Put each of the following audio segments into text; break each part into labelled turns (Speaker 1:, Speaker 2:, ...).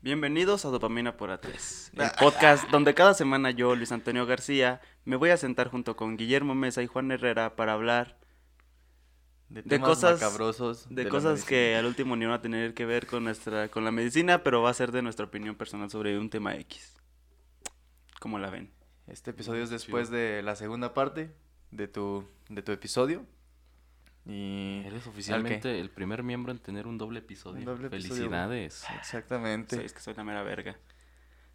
Speaker 1: Bienvenidos a Dopamina por A3, el podcast donde cada semana yo, Luis Antonio García, me voy a sentar junto con Guillermo Mesa y Juan Herrera para hablar
Speaker 2: De,
Speaker 1: de cosas
Speaker 2: macabrosos.
Speaker 1: de
Speaker 2: la
Speaker 1: cosas que al último ni van a tener que ver con nuestra con la medicina, pero va a ser de nuestra opinión personal sobre un tema X. ¿Cómo la ven?
Speaker 2: Este episodio es después de la segunda parte de tu, de tu episodio. Y...
Speaker 3: Eres oficialmente el primer miembro en tener un doble episodio.
Speaker 2: Un doble episodio,
Speaker 3: Felicidades.
Speaker 2: Exactamente.
Speaker 1: Sí, es que soy la mera verga.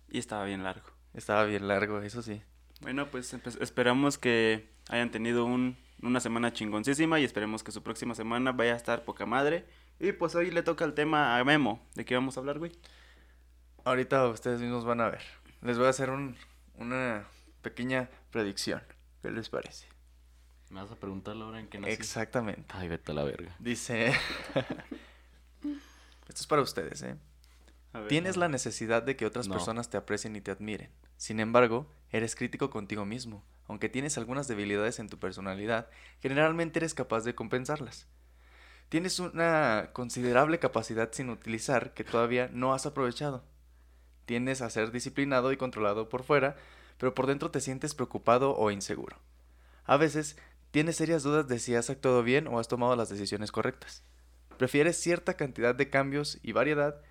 Speaker 1: Y estaba bien largo.
Speaker 2: Estaba bien largo, eso sí.
Speaker 1: Bueno, pues esperamos que hayan tenido un, una semana chingoncísima y esperemos que su próxima semana vaya a estar poca madre. Y pues hoy le toca el tema a Memo. ¿De qué vamos a hablar, güey?
Speaker 2: Ahorita ustedes mismos van a ver. Les voy a hacer un- una pequeña predicción. ¿Qué les parece?
Speaker 3: Me vas a preguntar la hora en que nací.
Speaker 2: Exactamente.
Speaker 3: Ay, vete a la verga.
Speaker 2: Dice... Esto es para ustedes, ¿eh?
Speaker 1: A ver.
Speaker 2: Tienes la necesidad de que otras
Speaker 3: No.
Speaker 2: personas te aprecien y te admiren. Sin embargo, eres crítico contigo mismo. Aunque tienes algunas debilidades en tu personalidad, generalmente eres capaz de compensarlas. Tienes una considerable capacidad sin utilizar que todavía no has aprovechado. Tiendes a ser disciplinado y controlado por fuera, pero por dentro te sientes preocupado o inseguro. A veces, tienes serias dudas de si has actuado bien o has tomado las decisiones correctas. Prefieres cierta cantidad de cambios y variedad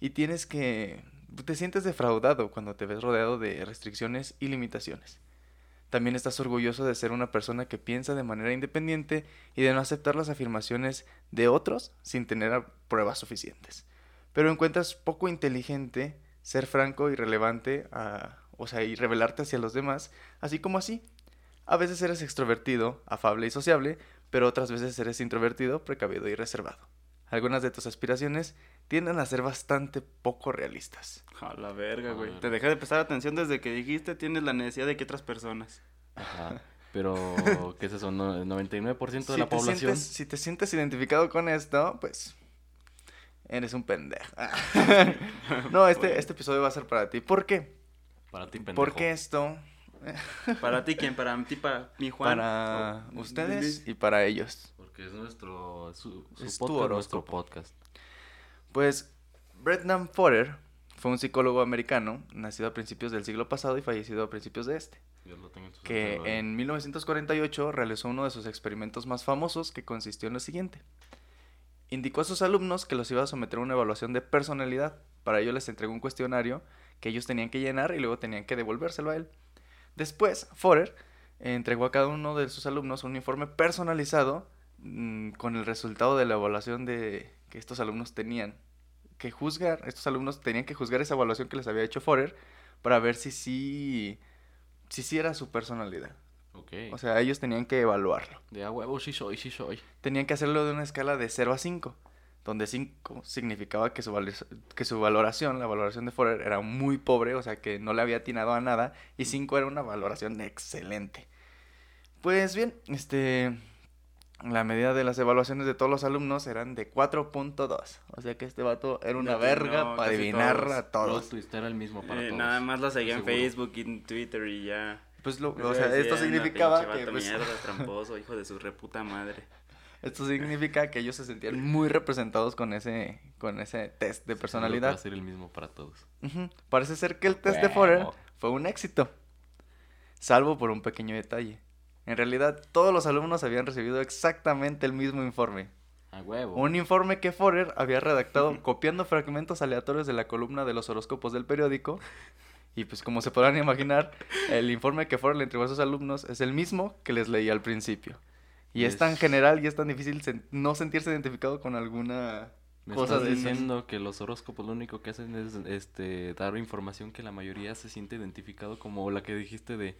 Speaker 2: y tienes que... te sientes defraudado cuando te ves rodeado de restricciones y limitaciones. También estás orgulloso de ser una persona que piensa de manera independiente y de no aceptar las afirmaciones de otros sin tener pruebas suficientes. Pero encuentras poco inteligente ser franco y relevante, a- o sea, y revelarte hacia los demás, así como así. A veces eres extrovertido, afable y sociable, pero otras veces eres introvertido, precavido y reservado. Algunas de tus aspiraciones tienden a ser bastante poco realistas.
Speaker 1: A la verga, güey. Te dejé de prestar atención desde que dijiste tienes la necesidad de que otras personas.
Speaker 3: Ajá. Pero, ¿qué es eso? No, ¿El 99% de
Speaker 2: Si
Speaker 3: la
Speaker 2: te,
Speaker 3: población?
Speaker 2: sientes, si te sientes identificado con esto, pues eres un pendejo. no, este, este episodio va a ser para ti. ¿Por qué?
Speaker 3: Para ti, pendejo.
Speaker 2: Porque esto
Speaker 1: ¿Para ti quién? ¿Para ti, para mi Juan?
Speaker 2: para
Speaker 1: ¿O
Speaker 2: ustedes y para ellos.
Speaker 3: Porque es nuestro... Su, su
Speaker 2: Es tu
Speaker 3: podcast, nuestro podcast.
Speaker 2: Pues Brendan Forer fue un psicólogo americano, nacido a principios del siglo pasado y fallecido a principios de este.
Speaker 3: Lo tenga en
Speaker 2: que en 1948 realizó uno de sus experimentos más famosos que consistió en lo siguiente. Indicó a sus alumnos que los iba a someter a una evaluación de personalidad. Para ello les entregó un cuestionario que ellos tenían que llenar y luego tenían que devolvérselo a él. Después, Forer entregó a cada uno de sus alumnos un informe personalizado mm, con el resultado de la evaluación de que estos alumnos tenían que juzgar. Estos alumnos tenían que juzgar esa evaluación que les había hecho Forer para ver si sí si sí era su personalidad.
Speaker 3: Ok.
Speaker 2: O sea, ellos tenían que evaluarlo.
Speaker 3: de a huevo, sí soy, sí soy.
Speaker 2: Tenían que hacerlo de una escala de 0 a 5, donde 5 significaba que su, que su valoración, la valoración de Forer, era muy pobre, o sea, que no le había atinado a nada, y 5 era una valoración excelente. Pues bien, este, la medida de las evaluaciones de todos los alumnos eran de 4.2, o sea que este vato era una
Speaker 1: No,
Speaker 2: verga
Speaker 1: no,
Speaker 2: para adivinar
Speaker 1: todos.
Speaker 2: a todos.
Speaker 3: Twist era el mismo para
Speaker 1: Eh,
Speaker 3: todos.
Speaker 1: nada más lo seguía en. Facebook y en Twitter y ya.
Speaker 2: Pues lo, o sea, esto significaba
Speaker 1: "Pinche
Speaker 2: que pues,
Speaker 1: mierda, tramposo, hijo de su reputa madre.
Speaker 2: Esto significa que ellos se sentían muy representados con ese, con ese test de
Speaker 3: que Va
Speaker 2: personalidad.
Speaker 3: a ser el mismo para todos.
Speaker 2: Parece ser que el test de Forer fue un éxito, salvo por un pequeño detalle. En realidad, todos los alumnos habían recibido exactamente el mismo informe.
Speaker 3: A huevo.
Speaker 2: Un informe que Forer había redactado copiando fragmentos aleatorios de la columna de los horóscopos del periódico. Y pues como se podrán imaginar, el informe que Forer le entregó a sus alumnos es el mismo que les leí al principio. Y es,
Speaker 3: Es-
Speaker 2: tan general y es tan difícil sen- no sentirse identificado con alguna
Speaker 3: Me
Speaker 2: cosa
Speaker 3: estás
Speaker 2: de esas.
Speaker 3: diciendo que los horóscopos lo único que hacen es este dar información que la mayoría se siente identificado como la que dijiste de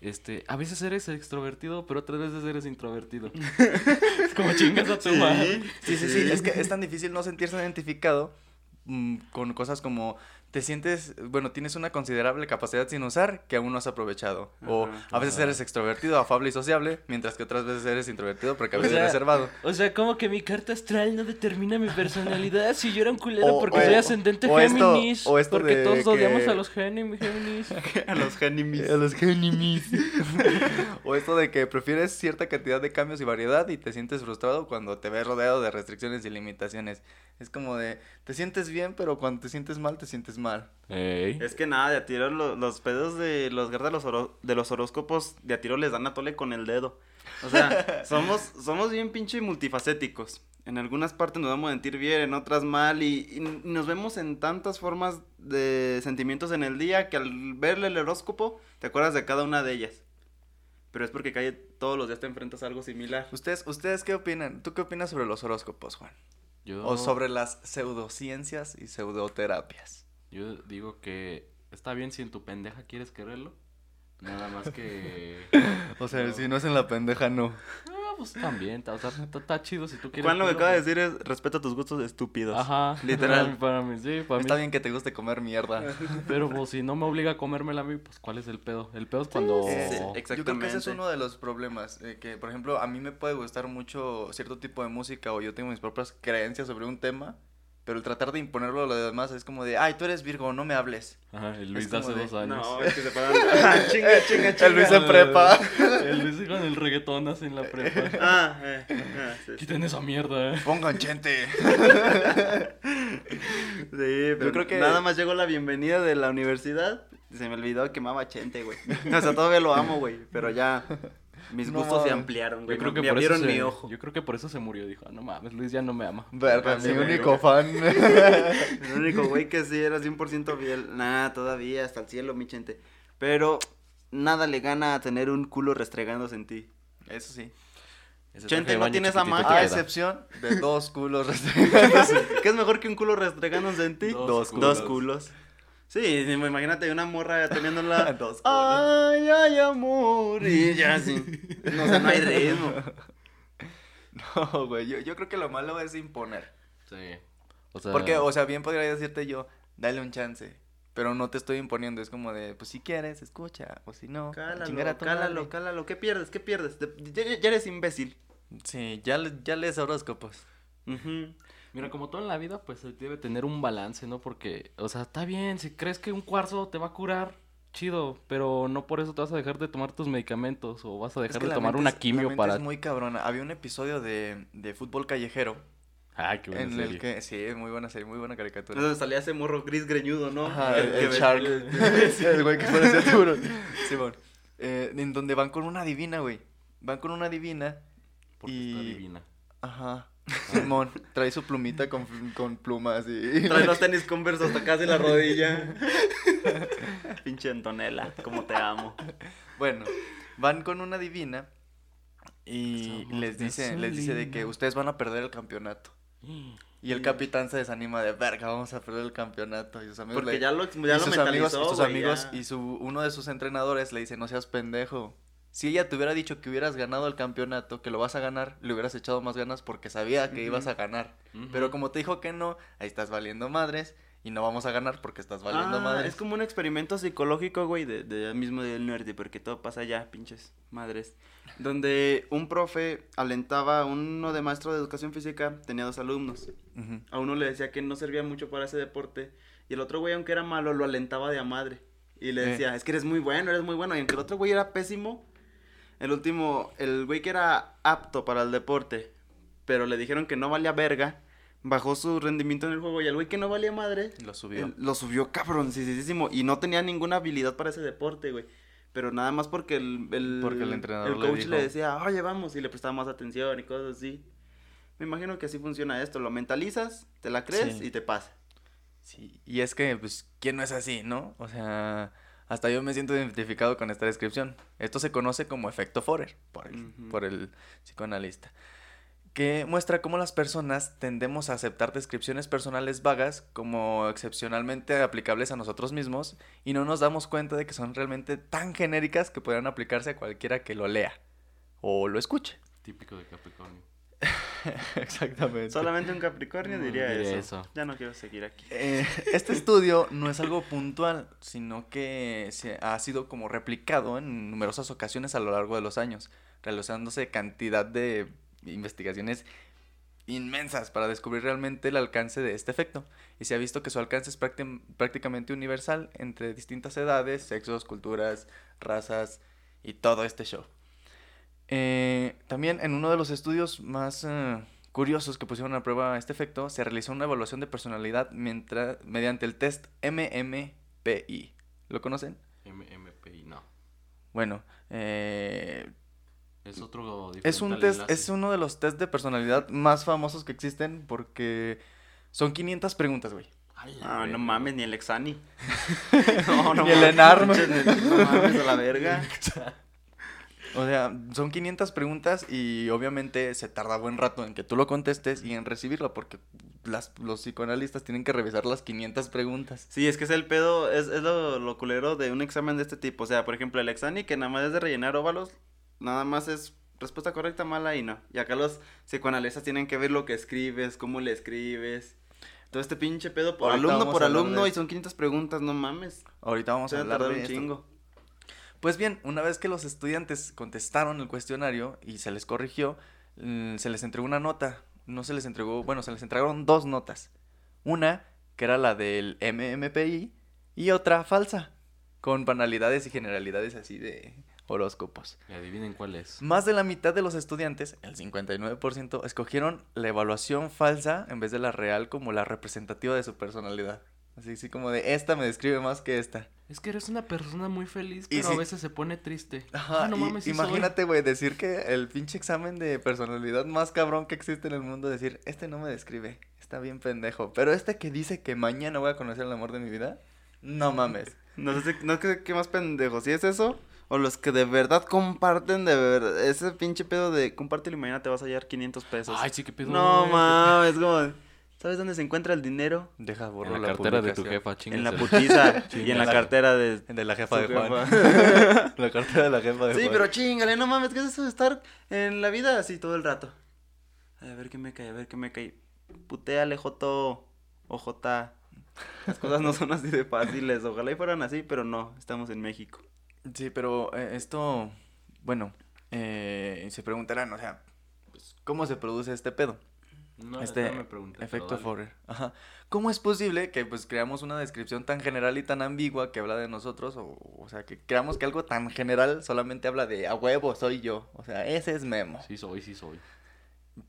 Speaker 3: este, a veces eres extrovertido, pero otras veces eres introvertido. es como chingas a tu madre.
Speaker 2: Sí, sí, sí, es que es tan difícil no sentirse identificado mm, con cosas como te sientes, bueno, tienes una considerable capacidad sin usar que aún no has aprovechado. o a veces eres extrovertido, afable y sociable, mientras que otras veces eres introvertido porque a
Speaker 3: O
Speaker 2: veces
Speaker 3: sea,
Speaker 2: reservado.
Speaker 3: O sea, como que mi carta astral no determina mi personalidad si yo era un culero
Speaker 2: O-
Speaker 3: porque
Speaker 2: o-
Speaker 3: soy ascendente
Speaker 2: o esto-
Speaker 3: Géminis.
Speaker 2: o esto
Speaker 3: porque
Speaker 2: de
Speaker 3: todos odiamos
Speaker 2: que-
Speaker 3: a los Géminis. Géminis.
Speaker 1: A los Géminis.
Speaker 2: A los Géminis. o esto de que prefieres cierta cantidad de cambios y variedad y te sientes frustrado cuando te ves rodeado de restricciones y limitaciones. Es como de, te sientes bien, pero cuando te sientes mal, te sientes mal.
Speaker 3: Ey.
Speaker 1: Es que nada, de a tiro lo- los pedos de los de los, de los horóscopos, de a tiro les dan a tole con el dedo. O sea, somos, somos bien pinche multifacéticos. En algunas partes nos vamos a sentir bien, en otras mal, y, y nos vemos en tantas formas de sentimientos en el día que al verle el horóscopo te acuerdas de cada una de ellas. Pero es porque calle todos los días te enfrentas a algo similar.
Speaker 2: ¿Ustedes, ¿Ustedes qué opinan? ¿Tú qué opinas sobre los horóscopos, Juan?
Speaker 3: Yo,
Speaker 2: O sobre las pseudociencias y pseudoterapias.
Speaker 3: Yo digo que está bien si en tu pendeja quieres quererlo. Nada más que.
Speaker 2: O sea,
Speaker 3: No.
Speaker 2: si no es en la pendeja, no.
Speaker 3: Ah, pues también. ta- O sea, está, chido si tú quieres.
Speaker 1: Juan lo que acaba de
Speaker 3: pues.
Speaker 1: decir es respeta tus gustos estúpidos.
Speaker 3: Ajá.
Speaker 1: Literal.
Speaker 3: Para mí, sí, para mí.
Speaker 2: Está bien que te guste comer mierda.
Speaker 3: Pero pues si no me obliga a comérmela a mí, pues ¿cuál es el pedo? El pedo es cuando...
Speaker 1: sí,
Speaker 2: Eh,
Speaker 1: exacto.
Speaker 2: Yo creo que ese es
Speaker 1: Exactamente.
Speaker 2: uno de los problemas. eh, que, por ejemplo, a mí me puede gustar mucho cierto tipo de música o yo tengo mis propias creencias sobre un tema, pero el tratar de imponerlo a los demás es como de, ay, tú eres Virgo, no me hables.
Speaker 3: Ajá, el Luis
Speaker 2: Es
Speaker 3: de hace
Speaker 2: de-
Speaker 3: dos años.
Speaker 1: No, es que se paran. Ah, chinga, chinga, chinga.
Speaker 2: El Luis en prepa.
Speaker 3: El Luis con el reggaetón así en la prepa.
Speaker 1: Ah, eh, ah, sí, sí.
Speaker 3: Quiten esa mierda, eh.
Speaker 2: Pongan gente.
Speaker 1: Sí, pero
Speaker 2: creo que-
Speaker 1: nada más llegó la bienvenida de la universidad. y Se me olvidó que amaba Chente, güey. O sea, todavía lo amo, güey. Pero ya mis
Speaker 2: No
Speaker 1: gustos se ampliaron, güey.
Speaker 3: Yo creo
Speaker 1: me
Speaker 3: que por eso
Speaker 1: abrieron
Speaker 3: se,
Speaker 1: mi ojo.
Speaker 3: Yo creo que por eso se murió. Dijo, "Ah, no mames, Luis ya no me ama.
Speaker 2: Verga, mi único fan.
Speaker 1: El único güey que sí era 100% fiel. Nada, todavía, hasta el cielo, mi Chente. Pero nada le gana a tener un culo restregándose en ti.
Speaker 2: Eso sí.
Speaker 1: Chente, ¿no tienes a
Speaker 3: te
Speaker 2: A excepción de dos culos restregándose.
Speaker 1: ¿Qué es mejor que un culo restregándose en ti?
Speaker 3: Dos
Speaker 1: Dos,
Speaker 3: culos.
Speaker 1: culos. Sí, imagínate una morra teniéndola.
Speaker 2: Dos.
Speaker 1: Ay, ay, amor. Y ya así. No, o sea, no hay ritmo.
Speaker 2: No, güey, yo, yo creo que lo malo es imponer.
Speaker 3: Sí. O sea,
Speaker 2: Porque, o sea, bien podría decirte yo, dale un chance. Pero no te estoy imponiendo, es como de, pues si quieres, escucha. O si no, a chingar a
Speaker 1: Cálalo, cálalo,
Speaker 2: madre.
Speaker 1: cálalo. ¿Qué pierdes? ¿Qué pierdes? De- Ya, ya eres imbécil.
Speaker 2: Sí, ya, le- ya lees horóscopos.
Speaker 3: Mira, como todo en la vida, pues debe tener un balance, ¿no? Porque, o sea, está bien, si crees que un cuarzo te va a curar, chido, pero no por eso te vas a dejar de tomar tus medicamentos o vas a
Speaker 2: Es
Speaker 3: dejar
Speaker 2: que
Speaker 3: de tomar una
Speaker 2: la
Speaker 3: quimio
Speaker 2: mente
Speaker 3: para...
Speaker 2: es muy cabrona. Había un episodio de, de fútbol callejero
Speaker 3: Ay, qué buena
Speaker 2: en
Speaker 3: serie.
Speaker 2: el que, sí, muy buena serie, muy buena caricatura.
Speaker 1: Entonces salía ese morro gris greñudo, ¿no?
Speaker 2: Ajá, el, el Shark. el güey que parecía tiburón. Simón. Eh, en donde van con una divina, güey. Van con una divina.
Speaker 3: Porque
Speaker 2: y-
Speaker 3: está divina.
Speaker 2: Ajá. Simón trae su plumita con, con plumas y.
Speaker 1: Trae los tenis converse hasta casi la rodilla. Pinche Antonella, como te amo.
Speaker 2: Bueno, van con una divina y
Speaker 3: Somos
Speaker 2: les dice, les dice de que ustedes van a perder el campeonato. Y el capitán se desanima de verga, vamos a perder el campeonato. Y sus amigos
Speaker 1: Porque
Speaker 2: le-
Speaker 1: ya lo,
Speaker 2: y
Speaker 1: ya lo
Speaker 2: sus amigos, sus amigos
Speaker 1: ya.
Speaker 2: y su uno de sus entrenadores le dice, no seas pendejo. Si ella te hubiera dicho que hubieras ganado el campeonato, que lo vas a ganar, le hubieras echado más ganas porque sabía que ibas a ganar. Pero como te dijo que no, ahí estás valiendo madres y no vamos a ganar porque estás valiendo
Speaker 1: Ah,
Speaker 2: madres.
Speaker 1: es como un experimento psicológico, güey, de, de mismo del nerd, porque todo pasa allá, pinches madres. Donde un profe alentaba a uno de maestro de educación física, tenía dos alumnos. A uno le decía que no servía mucho para ese deporte, y el otro güey, aunque era malo, lo alentaba de a madre. Y le
Speaker 2: Eh.
Speaker 1: decía, es que eres muy bueno, eres muy bueno. Y aunque el otro güey era pésimo, el último, el güey que era apto para el deporte, pero le dijeron que no valía verga, bajó su rendimiento en el juego, y el güey que no valía madre,
Speaker 2: Lo subió.
Speaker 1: él lo subió cabroncísimo y no tenía ninguna habilidad para ese deporte, güey. Pero nada más porque el, el,
Speaker 2: Porque el entrenador le
Speaker 1: coach
Speaker 2: dijo.
Speaker 1: le decía, oye, vamos, y le prestaba más atención y cosas así. Me imagino que así funciona esto. Lo mentalizas, te la crees
Speaker 2: Sí.
Speaker 1: y te pasa.
Speaker 2: Sí, y es que, pues, ¿quién no es así, no? O sea, hasta yo me siento identificado con esta descripción. Esto se conoce como efecto Forer, por el,
Speaker 1: Ujú.
Speaker 2: por el psicoanalista, que muestra cómo las personas tendemos a aceptar descripciones personales vagas como excepcionalmente aplicables a nosotros mismos y no nos damos cuenta de que son realmente tan genéricas que podrán aplicarse a cualquiera que lo lea o lo escuche.
Speaker 3: Típico de Capricornio.
Speaker 2: Exactamente.
Speaker 1: Solamente un Capricornio
Speaker 3: Mm,
Speaker 1: diría,
Speaker 3: diría
Speaker 1: eso.
Speaker 3: eso.
Speaker 1: Ya no quiero seguir aquí.
Speaker 2: Eh, este estudio no es algo puntual, sino que se ha sido como replicado en numerosas ocasiones a lo largo de los años, realizándose cantidad de investigaciones inmensas para descubrir realmente el alcance de este efecto. Y se ha visto que su alcance es prácti- prácticamente universal entre distintas edades, sexos, culturas, razas y todo este show. Eh, también en uno de los estudios más eh, curiosos que pusieron a prueba este efecto, se realizó una evaluación de personalidad mientras, mediante el test MMPI. ¿Lo conocen?
Speaker 3: MMPI, no.
Speaker 2: Bueno, eh,
Speaker 3: Es otro
Speaker 2: es un test,
Speaker 3: enlace.
Speaker 2: es uno de los test de personalidad más famosos que existen porque son 500 preguntas, güey.
Speaker 1: Ah, no mames, ni el Exani. no,
Speaker 2: Ni el
Speaker 1: pinche- No mames, a la verga.
Speaker 2: O sea, son 500 preguntas y obviamente se tarda buen rato en que tú lo contestes y en recibirlo porque las, los psicoanalistas tienen que revisar las 500 preguntas.
Speaker 1: Sí, es que es el pedo, es, es lo, lo culero de un examen de este tipo. O sea, por ejemplo, el Exani, que nada más es de rellenar óvalos, nada más es respuesta correcta, mala y no. Y acá los psicoanalistas tienen que ver lo que escribes, cómo le escribes. Todo este pinche pedo por
Speaker 2: Ahorita
Speaker 1: alumno por alumno
Speaker 2: de
Speaker 1: y son 500 preguntas, no mames.
Speaker 2: Ahorita vamos a hablar de
Speaker 1: un
Speaker 2: esto.
Speaker 1: chingo.
Speaker 2: Pues bien, una vez que los estudiantes contestaron el cuestionario y se les corrigió, se les entregó una nota. No se les entregó, bueno, se les entregaron dos notas. Una, que era la del MMPI, y otra falsa, con banalidades y generalidades así de horóscopos.
Speaker 3: Y adivinen cuál es.
Speaker 2: Más de la mitad de los estudiantes, el 59%, escogieron la evaluación falsa en vez de la real como la representativa de su personalidad. Así, así como de esta me describe más que esta.
Speaker 3: Es que eres una persona muy feliz, pero
Speaker 2: si-
Speaker 3: a veces se pone triste.
Speaker 2: Ajá,
Speaker 3: Ah, no
Speaker 2: y-
Speaker 3: mames, sí
Speaker 2: imagínate, güey, decir que el pinche examen de personalidad más cabrón que existe en el mundo, decir, este no me describe, está bien pendejo, pero este que dice que mañana voy a conocer el amor de mi vida, no mames.
Speaker 1: No sé, si- no sé qué más pendejo, si es eso o los que de verdad comparten de verdad ese pinche pedo de compártelo y mañana te vas a hallar 500 pesos.
Speaker 3: Ay, sí, qué pedo.
Speaker 1: no mames, como ¿sabes dónde se encuentra el dinero?
Speaker 2: Deja borro
Speaker 3: En la
Speaker 2: la
Speaker 3: cartera de tu jefa,
Speaker 1: En la putiza y en la
Speaker 2: la-
Speaker 1: cartera de
Speaker 2: De la jefa de Juan.
Speaker 1: jefa.
Speaker 2: la cartera de la jefa de
Speaker 1: Sí,
Speaker 2: Juan.
Speaker 1: pero chingale, no mames, ¿qué es eso de estar en la vida así todo el rato? A ver qué me cae, a ver qué me cae. Puteale, Joto, o Jota. Las cosas no son así de fáciles. Ojalá y fueran así, pero no, estamos en México.
Speaker 2: Sí, pero eh, esto, bueno, eh, se preguntarán, o sea, pues, ¿cómo se produce este pedo?
Speaker 3: No,
Speaker 2: este
Speaker 3: no me pregunté,
Speaker 2: efecto. Forer. Ajá. ¿Cómo es posible que pues creamos una descripción tan general y tan ambigua que habla de nosotros? O, o sea, que creamos que algo tan general solamente habla de a huevo, soy yo. O sea, ese es Memo.
Speaker 3: Sí soy, sí soy.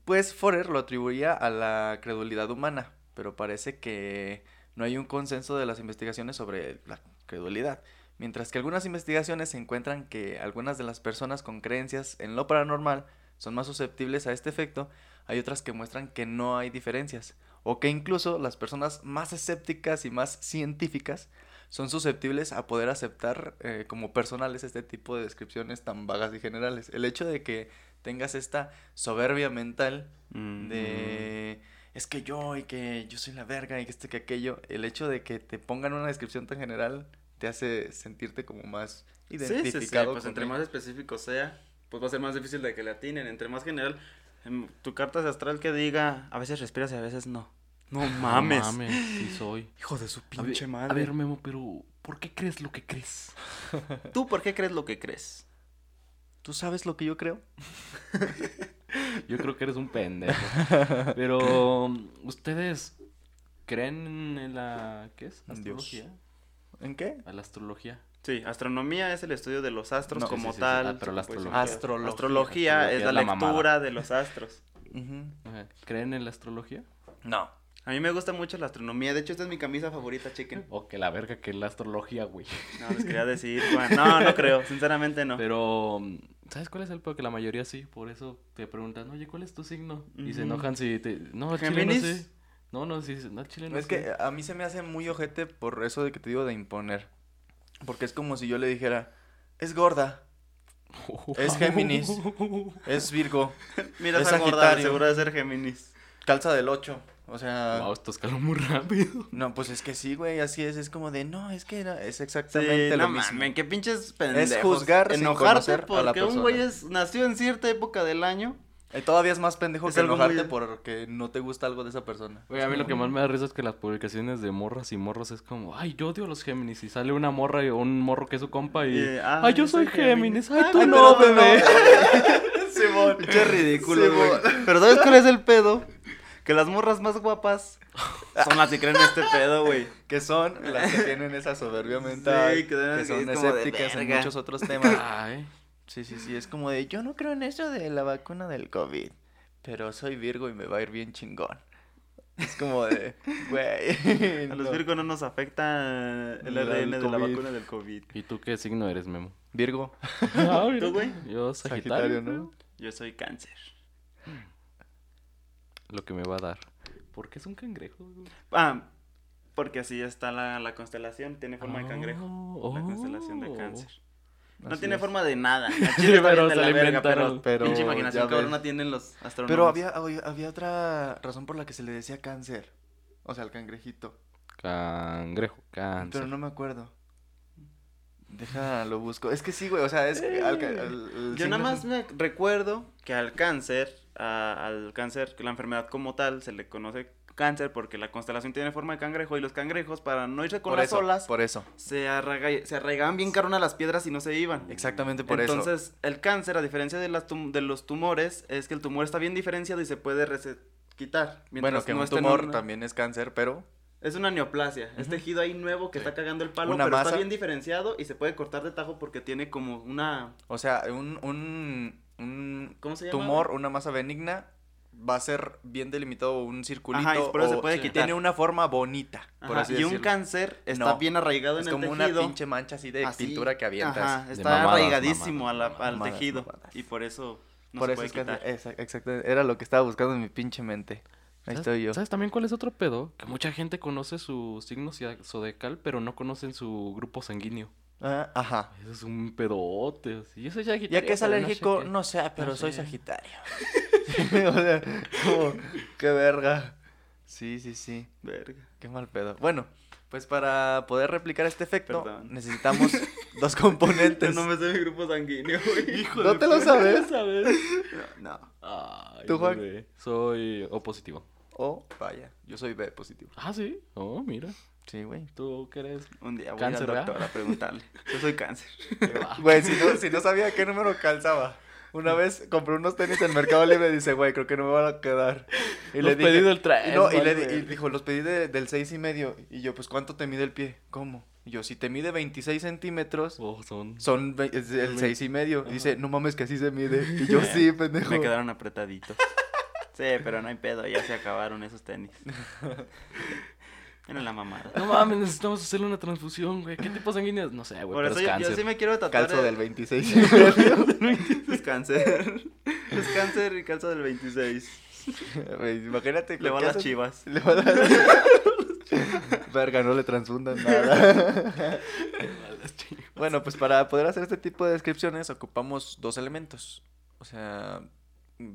Speaker 2: Pues Forer lo atribuía a la credulidad humana, pero parece que no hay un consenso de las investigaciones sobre la credulidad. Mientras que algunas investigaciones se encuentran que algunas de las personas con creencias en lo paranormal son más susceptibles a este efecto, hay otras que muestran que no hay diferencias, o que incluso las personas más escépticas y más científicas son susceptibles a poder aceptar eh, como personales este tipo de descripciones tan vagas y generales. El hecho de que tengas esta soberbia mental
Speaker 1: Mm.
Speaker 2: de es que yo y que yo soy la verga y que este que aquello, el hecho de que te pongan una descripción tan general te hace sentirte como más
Speaker 1: Sí, sí,
Speaker 2: identificado.
Speaker 1: sí, pues entre más específico sea, pues va a ser más difícil de que le atinen. Entre más general, em, tu carta astral que diga, a veces respiras y a veces no. No mames.
Speaker 3: No mames, sí soy.
Speaker 1: Hijo de su
Speaker 3: A ver-
Speaker 1: pinche
Speaker 3: A
Speaker 1: madre.
Speaker 3: ver, Memo, pero ¿por qué crees lo que crees?
Speaker 1: ¿Tú por qué crees lo que crees?
Speaker 2: ¿Tú sabes lo que yo creo?
Speaker 3: Yo creo que eres un pendejo. Pero, ¿ustedes creen en la... ¿qué es?
Speaker 2: En
Speaker 3: ¿Astrología?
Speaker 2: ¿En qué?
Speaker 3: ¿A la astrología?
Speaker 1: Sí, astronomía es el estudio de los astros
Speaker 2: No.
Speaker 1: como
Speaker 3: Sí, sí, sí, sí.
Speaker 1: tal.
Speaker 3: Ah, pero la
Speaker 1: pues,
Speaker 3: astrología.
Speaker 2: Astrología.
Speaker 1: Astrología es la, lectura de los astros.
Speaker 3: ¿Creen en la astrología?
Speaker 2: No.
Speaker 1: A mí me gusta mucho la astronomía. De hecho, esta es mi camisa favorita, chequen.
Speaker 3: O que la verga que es la astrología, güey.
Speaker 1: No, les quería decir, Juan. No, no creo. Sinceramente no.
Speaker 3: Pero, ¿sabes cuál es el peor? Que la mayoría sí. Por eso te preguntan, oye, ¿cuál es tu signo? Y se enojan si te... No, chile no sé. No, no, sí, no, chile no
Speaker 2: es
Speaker 3: sé.
Speaker 2: que a mí se me hace muy ojete por eso de que te digo de imponer. Porque es como si yo le dijera, es gorda, es Géminis. es Virgo,
Speaker 1: Mira
Speaker 2: es
Speaker 1: esa gorda,
Speaker 2: Sagitario.
Speaker 1: seguro de ser Géminis.
Speaker 2: calza del 8. O sea,
Speaker 3: Wow, esto escaló muy rápido.
Speaker 2: no, pues es que sí, güey, así es. Es como de, no, es que era, es
Speaker 1: Sí,
Speaker 2: exactamente lo
Speaker 1: no
Speaker 2: mismo.
Speaker 1: mames, qué pinches pendejos.
Speaker 2: juzgar sin
Speaker 1: Enojarte
Speaker 2: conocer a la
Speaker 1: porque un güey es, nació en cierta época del año
Speaker 2: todavía es más pendejo
Speaker 1: Es
Speaker 2: que
Speaker 1: algo
Speaker 2: enojarte
Speaker 1: muy-
Speaker 2: porque no te gusta algo de esa persona.
Speaker 3: Güey, a mí lo que más me da risa es que las publicaciones de morras y morros es como, ay, yo odio a los Géminis. Y sale una morra y o un morro que es su compa y,
Speaker 1: Y, ah,
Speaker 3: ay, yo
Speaker 1: yo
Speaker 3: soy
Speaker 1: soy
Speaker 3: Géminis.
Speaker 1: Géminis.
Speaker 3: Ay, tú
Speaker 1: Ay,
Speaker 3: no, bebé.
Speaker 2: Simón.
Speaker 1: Pinche ridículo, güey. Pero ¿sabes cuál es el pedo? Que las morras más guapas son las que creen este pedo, güey.
Speaker 2: Que son las que tienen esa soberbia mental.
Speaker 1: Sí, que deben-
Speaker 2: que son escépticas en muchos otros temas.
Speaker 3: Ay,
Speaker 2: Sí, sí, sí. Es como de yo no creo en eso de la vacuna del COVID. Pero soy Virgo y me va a ir bien chingón. Es como de, güey.
Speaker 1: A los
Speaker 2: no.
Speaker 1: Virgo no nos afecta el
Speaker 2: La
Speaker 1: ARN de la vacuna del COVID.
Speaker 3: ¿y tú qué signo eres, Memo?
Speaker 2: Virgo.
Speaker 3: Ah.
Speaker 1: ¿Tú, güey?
Speaker 3: Yo Sagitario,
Speaker 2: Sagitario, ¿no?
Speaker 1: Yo soy cáncer.
Speaker 3: Lo que me va a dar. ¿Por qué es un cangrejo? güey?
Speaker 1: Ah, porque así está la, la constelación. Tiene forma de cangrejo.
Speaker 3: Oh,
Speaker 1: La constelación de cáncer. No
Speaker 2: Así
Speaker 1: tiene
Speaker 2: es.
Speaker 1: forma de nada. Al
Speaker 3: Sí,
Speaker 1: chile
Speaker 3: pero se
Speaker 1: la
Speaker 3: la
Speaker 1: verga, pero,
Speaker 2: Pero
Speaker 1: pinche imaginación tienen los astrónomos.
Speaker 2: Pero había, había, otra razón por la que se le decía cáncer. O sea, el cangrejito.
Speaker 3: Cangrejo, cáncer.
Speaker 2: Pero no me acuerdo. Deja, lo busco. Es que sí, güey. O sea, es que al al- el
Speaker 1: Yo nada más me recuerdo que al cáncer, a- al cáncer, que la enfermedad como tal se le conoce cáncer porque la constelación tiene forma de cangrejo y los cangrejos para no irse con
Speaker 2: Por
Speaker 1: las
Speaker 2: eso,
Speaker 1: olas
Speaker 2: por eso.
Speaker 1: se, arraiga- se arraigaban bien carona las piedras y no se iban.
Speaker 2: Exactamente por eso.
Speaker 1: Entonces, el cáncer, a diferencia de, las tum- de los tumores, es que el tumor está bien diferenciado y se puede quitar.
Speaker 2: Bueno, que
Speaker 1: no
Speaker 2: un tumor
Speaker 1: una-
Speaker 2: también es cáncer, pero
Speaker 1: Es una neoplasia. Es tejido ahí nuevo que está cagando el palo,
Speaker 2: Una
Speaker 1: pero
Speaker 2: masa.
Speaker 1: está bien diferenciado y se puede cortar de tajo porque tiene como una...
Speaker 2: O sea, un, un, un
Speaker 1: ¿Cómo se llama?
Speaker 2: tumor, una masa benigna, va a ser bien delimitado un circulito.
Speaker 1: Ajá, y por eso se puede quitar.
Speaker 2: Tiene una forma bonita, por así
Speaker 1: y
Speaker 2: decirlo.
Speaker 1: un cáncer está
Speaker 2: No,
Speaker 1: bien arraigado
Speaker 2: Es
Speaker 1: en el
Speaker 2: como
Speaker 1: tejido.
Speaker 2: una pinche mancha así de
Speaker 1: Así,
Speaker 2: pintura que avientas.
Speaker 1: Ajá, está
Speaker 3: mamadas,
Speaker 1: arraigadísimo
Speaker 3: mamadas,
Speaker 1: a la- al
Speaker 2: mamadas,
Speaker 1: tejido.
Speaker 2: mamadas.
Speaker 1: Y por eso no
Speaker 2: por
Speaker 1: se
Speaker 2: eso
Speaker 1: puede
Speaker 2: es
Speaker 1: quitar.
Speaker 2: esa- exactamente, era lo que estaba buscando en mi pinche mente. Ahí
Speaker 3: ¿Sabes-
Speaker 2: estoy yo.
Speaker 3: ¿Sabes también cuál es otro pedo? Que mucha gente conoce su signo zodiacal, pero no conocen su grupo sanguíneo.
Speaker 2: Ah, ajá.
Speaker 3: Eso es un pedote. así. Yo soy sagitario.
Speaker 2: Ya que es
Speaker 3: no sé
Speaker 2: alérgico, no sé, pero
Speaker 3: No
Speaker 2: soy
Speaker 3: sé.
Speaker 2: sagitario. o sea, como, qué verga. Sí, sí, sí.
Speaker 1: Verga.
Speaker 2: Qué mal pedo. Bueno, pues para poder replicar este efecto,
Speaker 1: Perdón.
Speaker 2: necesitamos dos componentes.
Speaker 1: Yo no me sé mi grupo sanguíneo, güey. Hijo
Speaker 2: ¿No te lo sabes?
Speaker 3: ¿Sabes?
Speaker 1: No.
Speaker 3: Ay,
Speaker 2: ¿Tú, Juan?
Speaker 3: Soy O positivo.
Speaker 2: Oh, vaya, yo soy B positivo.
Speaker 3: Ah, sí. Oh, mira.
Speaker 2: Sí, güey.
Speaker 3: ¿Tú qué eres?
Speaker 1: Un día voy
Speaker 3: Cáncer,
Speaker 1: al
Speaker 3: ¿verdad?
Speaker 1: doctor a preguntarle. Yo soy cáncer.
Speaker 2: Güey, si no, si no sabía qué número calzaba. Una vez compré unos tenis en Mercado Libre y dice, güey, creo que no me van a quedar. Y
Speaker 3: Los pedí del tres,
Speaker 2: y no, y, le y dijo, los pedí de- del seis y medio. Y yo, pues, ¿cuánto te mide el pie? ¿Cómo? Y yo, si te mide 26 centímetros,
Speaker 3: Oh, son.
Speaker 2: son el seis y medio. Y dice, no mames, que así se mide. Y yo, sí, pendejo.
Speaker 1: Me quedaron apretaditos. Sí, pero no hay pedo, ya se acabaron esos tenis. Era la mamada.
Speaker 3: No mames, necesitamos hacerle una transfusión, güey. ¿Qué tipo sanguíneo? No sé, güey,
Speaker 1: Por
Speaker 3: pero
Speaker 1: eso
Speaker 3: es
Speaker 1: yo,
Speaker 3: cáncer.
Speaker 1: yo sí me quiero tatuar.
Speaker 2: Calzo
Speaker 1: el-
Speaker 2: del 26 y medio.
Speaker 1: Es cáncer. Es cáncer y calzo del 26.
Speaker 2: Güey, Imagínate.
Speaker 1: Le
Speaker 2: lo
Speaker 1: va a
Speaker 2: que
Speaker 1: las
Speaker 2: hacen-
Speaker 1: chivas.
Speaker 2: Le va a dar- Verga, no le transfundan nada. bueno, pues para poder hacer este tipo de descripciones ocupamos dos elementos. O sea,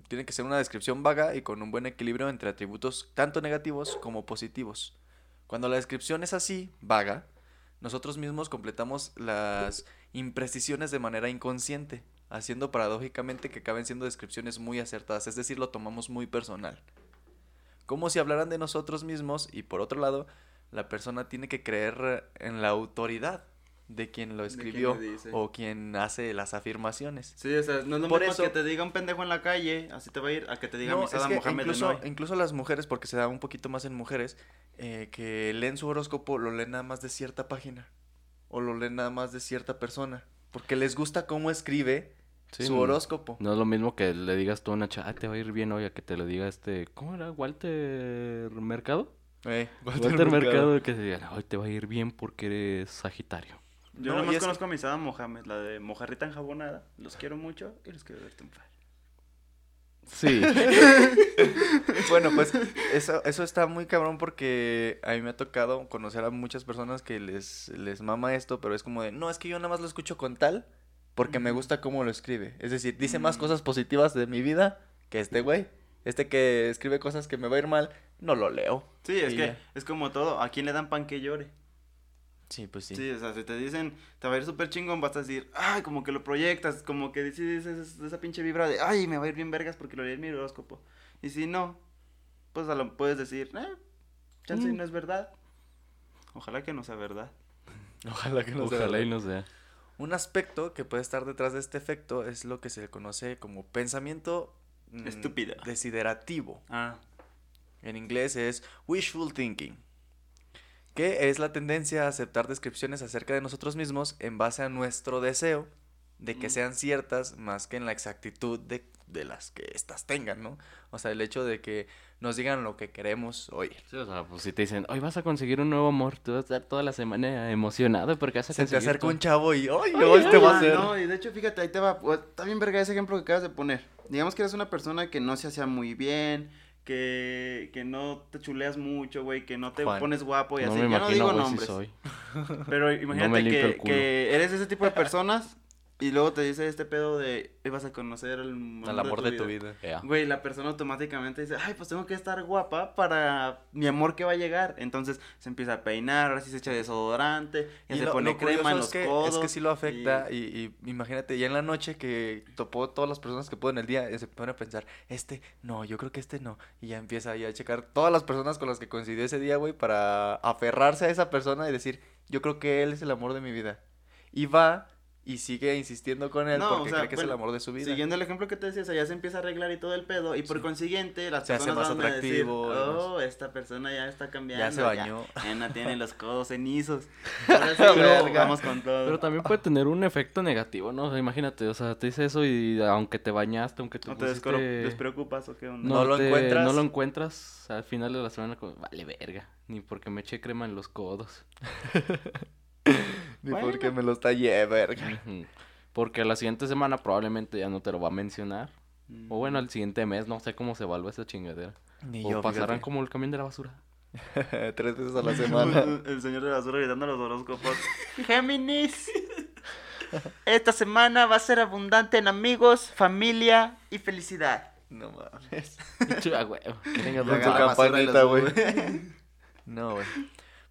Speaker 2: tiene que ser una descripción vaga y con un buen equilibrio entre atributos tanto negativos como positivos. Cuando la descripción es así, vaga, nosotros mismos completamos las imprecisiones de manera inconsciente, haciendo paradójicamente que acaben siendo descripciones muy acertadas, es decir, lo tomamos muy personal. Como si hablaran de nosotros mismos y por otro lado, la persona tiene que creer en la autoridad de quien lo
Speaker 1: quien
Speaker 2: escribió o quien hace las afirmaciones.
Speaker 1: Sí, o sea, no es lo
Speaker 2: Por
Speaker 1: mismo
Speaker 2: eso-
Speaker 1: que te diga un pendejo en la calle, así te va a ir, a que te diga
Speaker 2: No,
Speaker 1: Misada
Speaker 2: es que
Speaker 1: Mohamed
Speaker 2: incluso, incluso las mujeres, porque se da un poquito más en mujeres, eh, que leen su horóscopo, lo leen nada más de cierta página o lo leen nada más de cierta persona, porque les gusta cómo escribe
Speaker 3: Sí,
Speaker 2: su horóscopo.
Speaker 3: No es lo mismo que le digas tú a una chava, "Ah, te va a ir bien hoy, a que te lo diga este, ¿cómo era? ¿Walter Mercado?
Speaker 2: Eh,
Speaker 3: Walter, Mercado. que te diga, hoy te va a ir bien porque eres Sagitario.
Speaker 1: Yo
Speaker 2: No, es-
Speaker 1: conozco a Misada Mohamed, la de mojarrita enjabonada. Los quiero mucho y los quiero ver triunfar.
Speaker 3: Sí.
Speaker 2: Bueno, pues eso, eso está muy cabrón porque a mí me ha tocado conocer a muchas personas que les, les mama esto, pero es como de, no, es que yo nada más lo escucho con tal porque me gusta cómo lo escribe. Es decir, dice más
Speaker 1: Mm.
Speaker 2: cosas positivas de mi vida que este güey. Este que escribe cosas que me va a ir mal, no lo leo.
Speaker 1: Sí, es que
Speaker 2: ya.
Speaker 1: es como todo. ¿A quién le dan pan que llore?
Speaker 2: Sí, pues sí.
Speaker 1: Sí, o sea, si te dicen, te va a ir súper chingón, vas a decir, ay, como que lo proyectas, como que dices esa, esa pinche vibra de, ay, me va a ir bien vergas porque lo leí en mi horóscopo. Y si no, pues a lo puedes decir, eh, chance
Speaker 3: Mm.
Speaker 1: no es verdad. Ojalá que no sea verdad.
Speaker 2: Ojalá que no sea
Speaker 3: Ojalá y
Speaker 2: verdad.
Speaker 3: no sea.
Speaker 2: Un aspecto que puede estar detrás de este efecto es lo que se le conoce como pensamiento mm,
Speaker 1: Estúpido.
Speaker 2: desiderativo.
Speaker 1: Ah,
Speaker 2: En inglés es wishful thinking, que es la tendencia a aceptar descripciones acerca de nosotros mismos en base a nuestro deseo de que sean ciertas más que en la exactitud de, de las que éstas tengan, ¿no? O sea, el hecho de que nos digan lo que queremos oír.
Speaker 3: Sí, o sea, pues si te dicen, hoy vas a conseguir un nuevo amor, tú vas a estar toda la semana emocionado porque vas a
Speaker 2: Se te
Speaker 3: conseguir
Speaker 2: acerca
Speaker 3: tu-
Speaker 2: un chavo y ¡ay,
Speaker 3: Ay,
Speaker 2: no, este
Speaker 3: ay,
Speaker 2: va a ser!
Speaker 1: No, y de hecho, fíjate, ahí te va. pues, Está bien verga ese ejemplo que acabas de poner. Digamos que eres una persona que no se hacía muy bien, que, que no te chuleas mucho, güey, que no te
Speaker 2: Juan.
Speaker 1: pones guapo y
Speaker 3: No
Speaker 1: así.
Speaker 3: me
Speaker 1: Ya no digo
Speaker 3: si
Speaker 1: nombres.
Speaker 3: soy.
Speaker 1: Pero imagínate que eres ese tipo de personas y luego te dice este pedo de ibas a conocer el amor,
Speaker 2: de tu vida.
Speaker 1: Güey, la persona automáticamente dice, ay, pues tengo que estar guapa para mi amor que va a llegar. Entonces se empieza a peinar, ahora sí se echa desodorante, ya
Speaker 2: Y
Speaker 1: se
Speaker 2: lo-
Speaker 1: pone
Speaker 2: lo
Speaker 1: crema en
Speaker 2: es
Speaker 1: los
Speaker 2: que,
Speaker 1: codos.
Speaker 2: Es que sí lo afecta y... y imagínate, ya en la noche que topó todas las personas que pudo en el día, eh, se pone a pensar, este, no, yo creo que este no. Y ya empieza ahí a checar todas las personas con las que coincidió ese día, güey, para aferrarse a esa persona y decir, yo creo que él es el amor de mi vida. Y va y sigue insistiendo con él
Speaker 1: No,
Speaker 2: porque
Speaker 1: o sea,
Speaker 2: cree que es el amor de su vida.
Speaker 1: Siguiendo el ejemplo que te decía, o sea, ya se empieza a arreglar y todo el pedo, y por
Speaker 2: Sí.
Speaker 1: consiguiente las
Speaker 2: Se hace
Speaker 1: personas
Speaker 2: más
Speaker 1: van a decir, oh, esta persona ya está cambiando.
Speaker 2: Ya se bañó.
Speaker 1: Ya, no tiene los codos cenizos. Ahora sí,
Speaker 2: Verga.
Speaker 1: vamos con todo.
Speaker 3: Pero también puede tener un efecto negativo, ¿no? O sea, imagínate, o sea, te dice eso y aunque te bañaste, aunque te
Speaker 1: ¿No te
Speaker 3: pusiste...
Speaker 1: descoro- despreocupas o qué onda?
Speaker 3: No,
Speaker 2: ¿No lo
Speaker 3: te-
Speaker 2: encuentras?
Speaker 3: No lo encuentras al final de la semana, como, vale verga, ni porque me eché crema en los codos.
Speaker 2: Ni
Speaker 1: Bueno.
Speaker 2: porque me los tallé, verga.
Speaker 3: Porque la siguiente semana probablemente ya no te lo va a mencionar.
Speaker 1: Mm.
Speaker 3: O bueno, el siguiente mes, no sé cómo se vuelve esa chingadera.
Speaker 2: Ni
Speaker 3: o
Speaker 2: yo,
Speaker 3: pasarán
Speaker 2: fíjate.
Speaker 3: como el camión de la basura.
Speaker 2: Tres veces a la semana.
Speaker 1: El señor de la basura gritando los horóscopos. Géminis. Esta semana va a ser abundante en amigos, familia y felicidad.
Speaker 2: no mames.
Speaker 3: Pinche, ah, güey,
Speaker 1: y la
Speaker 2: campanita, güey. No, güey.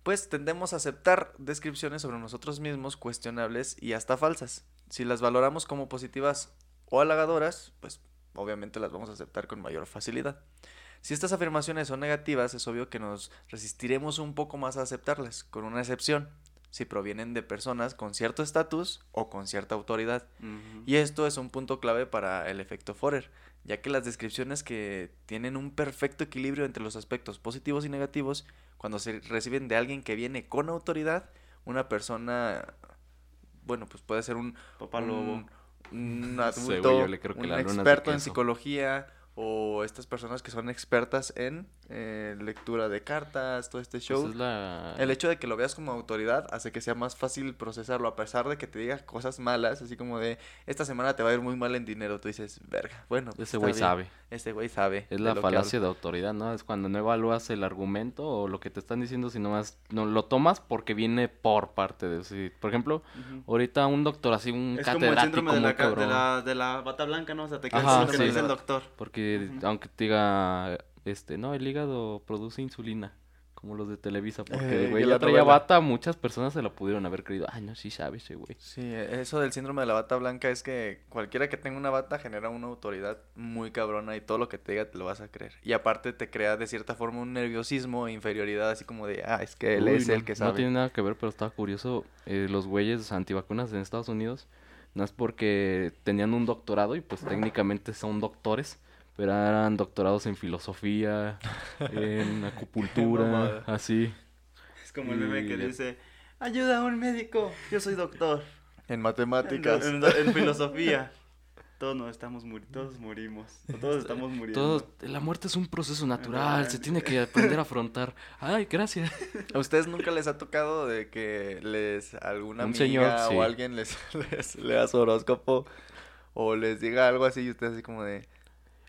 Speaker 2: Pues tendemos a aceptar descripciones sobre nosotros mismos cuestionables y hasta falsas. Si las valoramos como positivas o halagadoras, pues obviamente las vamos a aceptar con mayor facilidad. Si estas afirmaciones son negativas, es obvio que nos resistiremos un poco más a aceptarlas, con una excepción, si provienen de personas con cierto estatus o con cierta autoridad. Y esto es un punto clave para el efecto Forer, ya que las descripciones que tienen un perfecto equilibrio entre los aspectos positivos y negativos, cuando se reciben de alguien que viene con autoridad, una persona, bueno, pues puede ser un,
Speaker 1: Papá lobo.
Speaker 2: un, un
Speaker 3: güey,
Speaker 2: adulto,
Speaker 3: yo le creo que
Speaker 2: un
Speaker 3: la luna
Speaker 2: experto en psicología o estas personas que son expertas en eh, lectura de cartas, todo este
Speaker 3: Pues
Speaker 2: show.
Speaker 3: es la...
Speaker 2: El hecho de que lo veas como autoridad hace que sea más fácil procesarlo, a pesar de que te diga cosas malas, así como de, esta semana te va a ir muy mal en dinero, tú dices, verga, bueno. pues
Speaker 3: Ese
Speaker 2: está
Speaker 3: güey sabe.
Speaker 2: Ese güey sabe.
Speaker 3: Es la falacia
Speaker 2: habla".
Speaker 3: de autoridad, ¿no? Es cuando no evalúas el argumento o lo que te están diciendo, sino más no lo tomas porque viene por parte de... sí. Por ejemplo, ahorita un doctor así, un
Speaker 1: Es como el
Speaker 3: catedrático
Speaker 1: síndrome de la, de, la, de la bata blanca, ¿no? O sea, te quedas
Speaker 3: sí.
Speaker 1: dice el doctor.
Speaker 3: Porque Aunque te diga, este, no, el hígado produce insulina, como los de Televisa, porque
Speaker 2: Eh,
Speaker 3: güey
Speaker 2: la
Speaker 3: traía bata, muchas personas se lo pudieron haber creído. Ay, no, sí sabe ese güey.
Speaker 2: Sí, eso del síndrome de la bata blanca es que cualquiera que tenga una bata genera una autoridad muy cabrona y todo lo que te diga te lo vas a creer. Y aparte te crea de cierta forma un nerviosismo e inferioridad, así como de, ah, es que él
Speaker 3: Uy,
Speaker 2: es
Speaker 3: no,
Speaker 2: el que
Speaker 3: No
Speaker 2: sabe.
Speaker 3: tiene nada que ver, pero estaba curioso. eh, los güeyes antivacunas en Estados Unidos, no es porque tenían un doctorado y pues técnicamente son doctores, pero eran doctorados en filosofía, en acupuntura, así.
Speaker 1: Es como el meme que dice, ayuda a un médico, yo soy doctor.
Speaker 2: En matemáticas.
Speaker 1: en- en filosofía. Todos nos estamos muri- todos morimos. Todos estamos muriendo.
Speaker 3: Todo, la muerte es un proceso natural, se tiene que aprender a afrontar. Ay, gracias.
Speaker 2: ¿A ustedes nunca les ha tocado de que les alguna
Speaker 3: Un
Speaker 2: amiga
Speaker 3: señor, sí.
Speaker 2: o alguien les, les lea su horóscopo o les diga algo así y ustedes así como de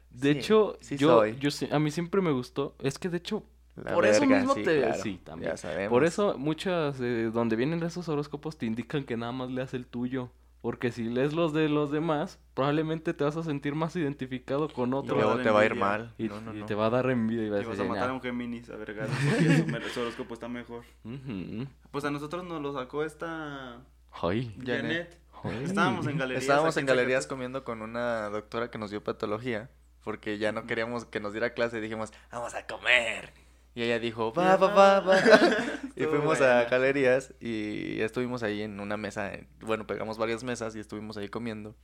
Speaker 3: De
Speaker 2: Sí,
Speaker 3: hecho,
Speaker 2: sí
Speaker 3: yo,
Speaker 2: soy.
Speaker 3: yo sí- a mí siempre me gustó. Es que de hecho,
Speaker 2: la
Speaker 3: Por eso
Speaker 2: verga,
Speaker 3: mismo
Speaker 2: sí,
Speaker 3: te-
Speaker 2: claro,
Speaker 3: sí, también.
Speaker 2: Ya sabemos.
Speaker 3: por eso muchas, eh, donde vienen esos horóscopos te indican que nada más leas el tuyo. Porque si lees los de los demás, probablemente te vas a sentir más identificado con
Speaker 2: Y
Speaker 3: otro.
Speaker 1: a
Speaker 2: luego te va a ir
Speaker 1: envidia.
Speaker 2: mal.
Speaker 3: Y,
Speaker 2: No, no,
Speaker 3: y
Speaker 2: no.
Speaker 3: te va a dar envidia y vas
Speaker 1: Y
Speaker 3: a
Speaker 1: vas
Speaker 3: decir,
Speaker 1: a matar a
Speaker 3: "Nah".
Speaker 1: un Géminis, a vergas, porque su, horóscopo está mejor. Pues a nosotros nos lo sacó esta
Speaker 3: Ay,
Speaker 2: Janet.
Speaker 3: Ay.
Speaker 1: Estábamos en galerías.
Speaker 2: Estábamos en galerías comiendo con una doctora que nos dio patología porque ya no queríamos que nos diera clase. Dijimos, vamos a comer. Y ella dijo, va, va, va, va. y fuimos
Speaker 1: buena.
Speaker 2: a galerías y estuvimos ahí en una mesa. Bueno, pegamos varias mesas y estuvimos ahí comiendo.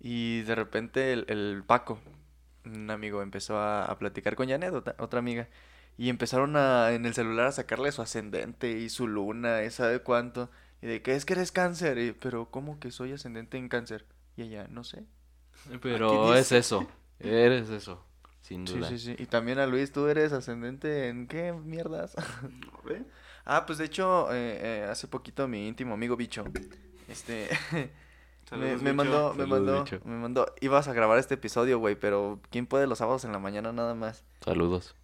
Speaker 2: Y de repente el, el Paco, un amigo, empezó a, a platicar con Janet, otra, otra amiga. Y empezaron a, en el celular a sacarle su ascendente y su luna y sabe cuánto. Y de que es que eres cáncer. Y, pero ¿cómo que soy ascendente en cáncer? Y ella, no sé.
Speaker 3: Pero es eso. Eres eso. Sin
Speaker 2: Sí,
Speaker 3: duda.
Speaker 2: sí, sí. Y también a Luis, ¿tú eres ascendente en qué mierdas? Ah, pues de hecho, eh, eh, hace poquito mi íntimo amigo Bicho, este, me,
Speaker 1: Saludos,
Speaker 2: me mandó, me mandó,
Speaker 3: Bicho.
Speaker 2: me mandó, ibas a grabar este episodio, güey, pero ¿quién puede los sábados en la mañana nada más?
Speaker 3: Saludos.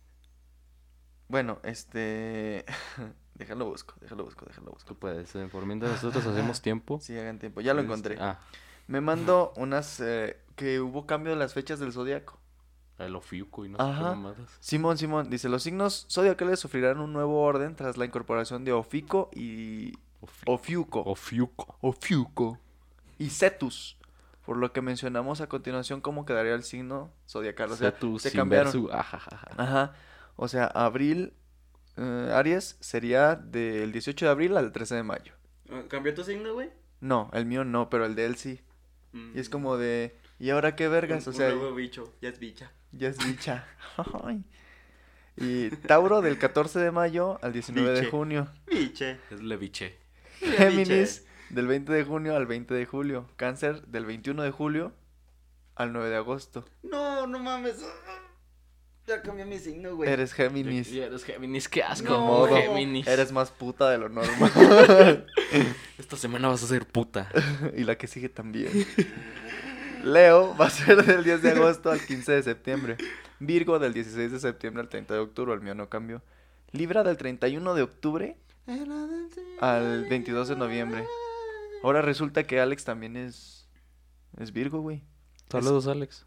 Speaker 2: Bueno, este, déjalo busco, déjalo busco, déjalo busco.
Speaker 3: Tú puedes. eh, por mientras nosotros hacemos tiempo.
Speaker 2: Sí, hagan tiempo, ya lo
Speaker 3: Este,
Speaker 2: encontré.
Speaker 3: Ah,
Speaker 2: Me mandó unas, eh, que hubo cambio de las fechas del zodiaco.
Speaker 3: el ofiuco y no sé qué
Speaker 2: Ajá.
Speaker 3: mamadas.
Speaker 2: Simón, Simón, dice, los signos zodiacales sufrirán un nuevo orden tras la incorporación de Ofico y
Speaker 3: Ofi-
Speaker 2: Ofiuco.
Speaker 3: Ofiuco.
Speaker 2: Ofiuco y Cetus. Por lo que mencionamos a continuación cómo quedaría el signo zodiacal. O sea,
Speaker 3: Cetus
Speaker 2: se cambiaron.
Speaker 3: versu- ajajaja.
Speaker 2: Ajá. O sea, abril, eh, Aries sería del 18 de abril al 13 de mayo.
Speaker 1: ¿Cambió tu signo, güey?
Speaker 2: No, el mío no, pero el de él sí.
Speaker 1: Mm.
Speaker 2: Y es como de, ¿y ahora qué vergas?
Speaker 1: Un-
Speaker 2: O sea,
Speaker 1: un nuevo bicho, ya es bicha.
Speaker 2: ya es bicha. Ay. Y Tauro del 14 de mayo al 19 de
Speaker 1: Biche.
Speaker 2: junio.
Speaker 1: Biche.
Speaker 3: Es leviche.
Speaker 2: Géminis del 20 de junio al 20 de julio. Cáncer del 21 de julio al 9 de agosto.
Speaker 1: No, no mames. Ya cambié mi signo, güey.
Speaker 2: Eres Géminis.
Speaker 3: Y eres Géminis, qué asco.
Speaker 1: No.
Speaker 2: modo.
Speaker 3: Géminis.
Speaker 2: Eres más puta de lo normal.
Speaker 3: Esta semana vas a ser puta.
Speaker 2: y la que sigue también. Leo va a ser del 10 de agosto al 15 de septiembre. Virgo del 16 de septiembre al 30 de octubre. El mío no cambió. Libra del 31 de octubre al 22 de noviembre. Ahora resulta que Alex también es. Es Virgo, güey.
Speaker 3: Saludos, Alex.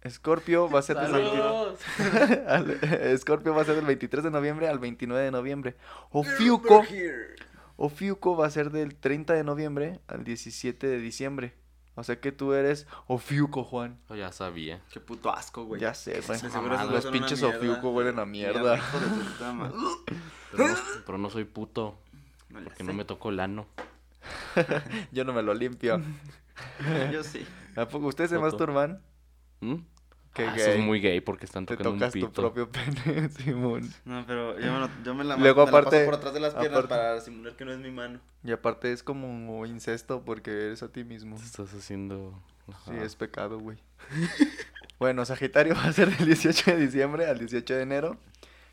Speaker 2: Escorpio va a ser del 22. al- Scorpio va a ser del 23 de noviembre al 29 de noviembre. Ofiuco, Ofiuco va a ser del 30 de noviembre al 17 de diciembre. O sea que tú eres Ofiuco, Juan.
Speaker 3: Oh, ya sabía.
Speaker 1: Qué puto asco, güey.
Speaker 2: Ya sé, güey. Los pinches. Ofiuco huelen a mierda.
Speaker 3: Pero no, pero no soy puto.
Speaker 1: No
Speaker 3: Porque
Speaker 1: sé.
Speaker 3: no me tocó el ano.
Speaker 2: Yo no me lo limpio.
Speaker 1: Yo sí.
Speaker 2: ¿A poco usted se masturban?
Speaker 3: ¿Mm?
Speaker 2: Qué
Speaker 3: Ah, eso es
Speaker 2: gay.
Speaker 3: muy gay porque están
Speaker 2: Te
Speaker 3: tocando un
Speaker 2: tocas tu
Speaker 3: pito.
Speaker 2: propio pene, Simón.
Speaker 1: No, pero yo me, lo- yo me la,
Speaker 2: Luego,
Speaker 1: me la
Speaker 2: aparte-
Speaker 1: paso por atrás de las piernas
Speaker 2: aparte-
Speaker 1: para simular que no es mi mano.
Speaker 2: Y aparte es como incesto porque eres a ti mismo.
Speaker 3: Te estás haciendo.
Speaker 2: Sí,
Speaker 3: Ajá.
Speaker 2: es pecado, güey. bueno, Sagitario va a ser del 18 de diciembre al 18 de enero.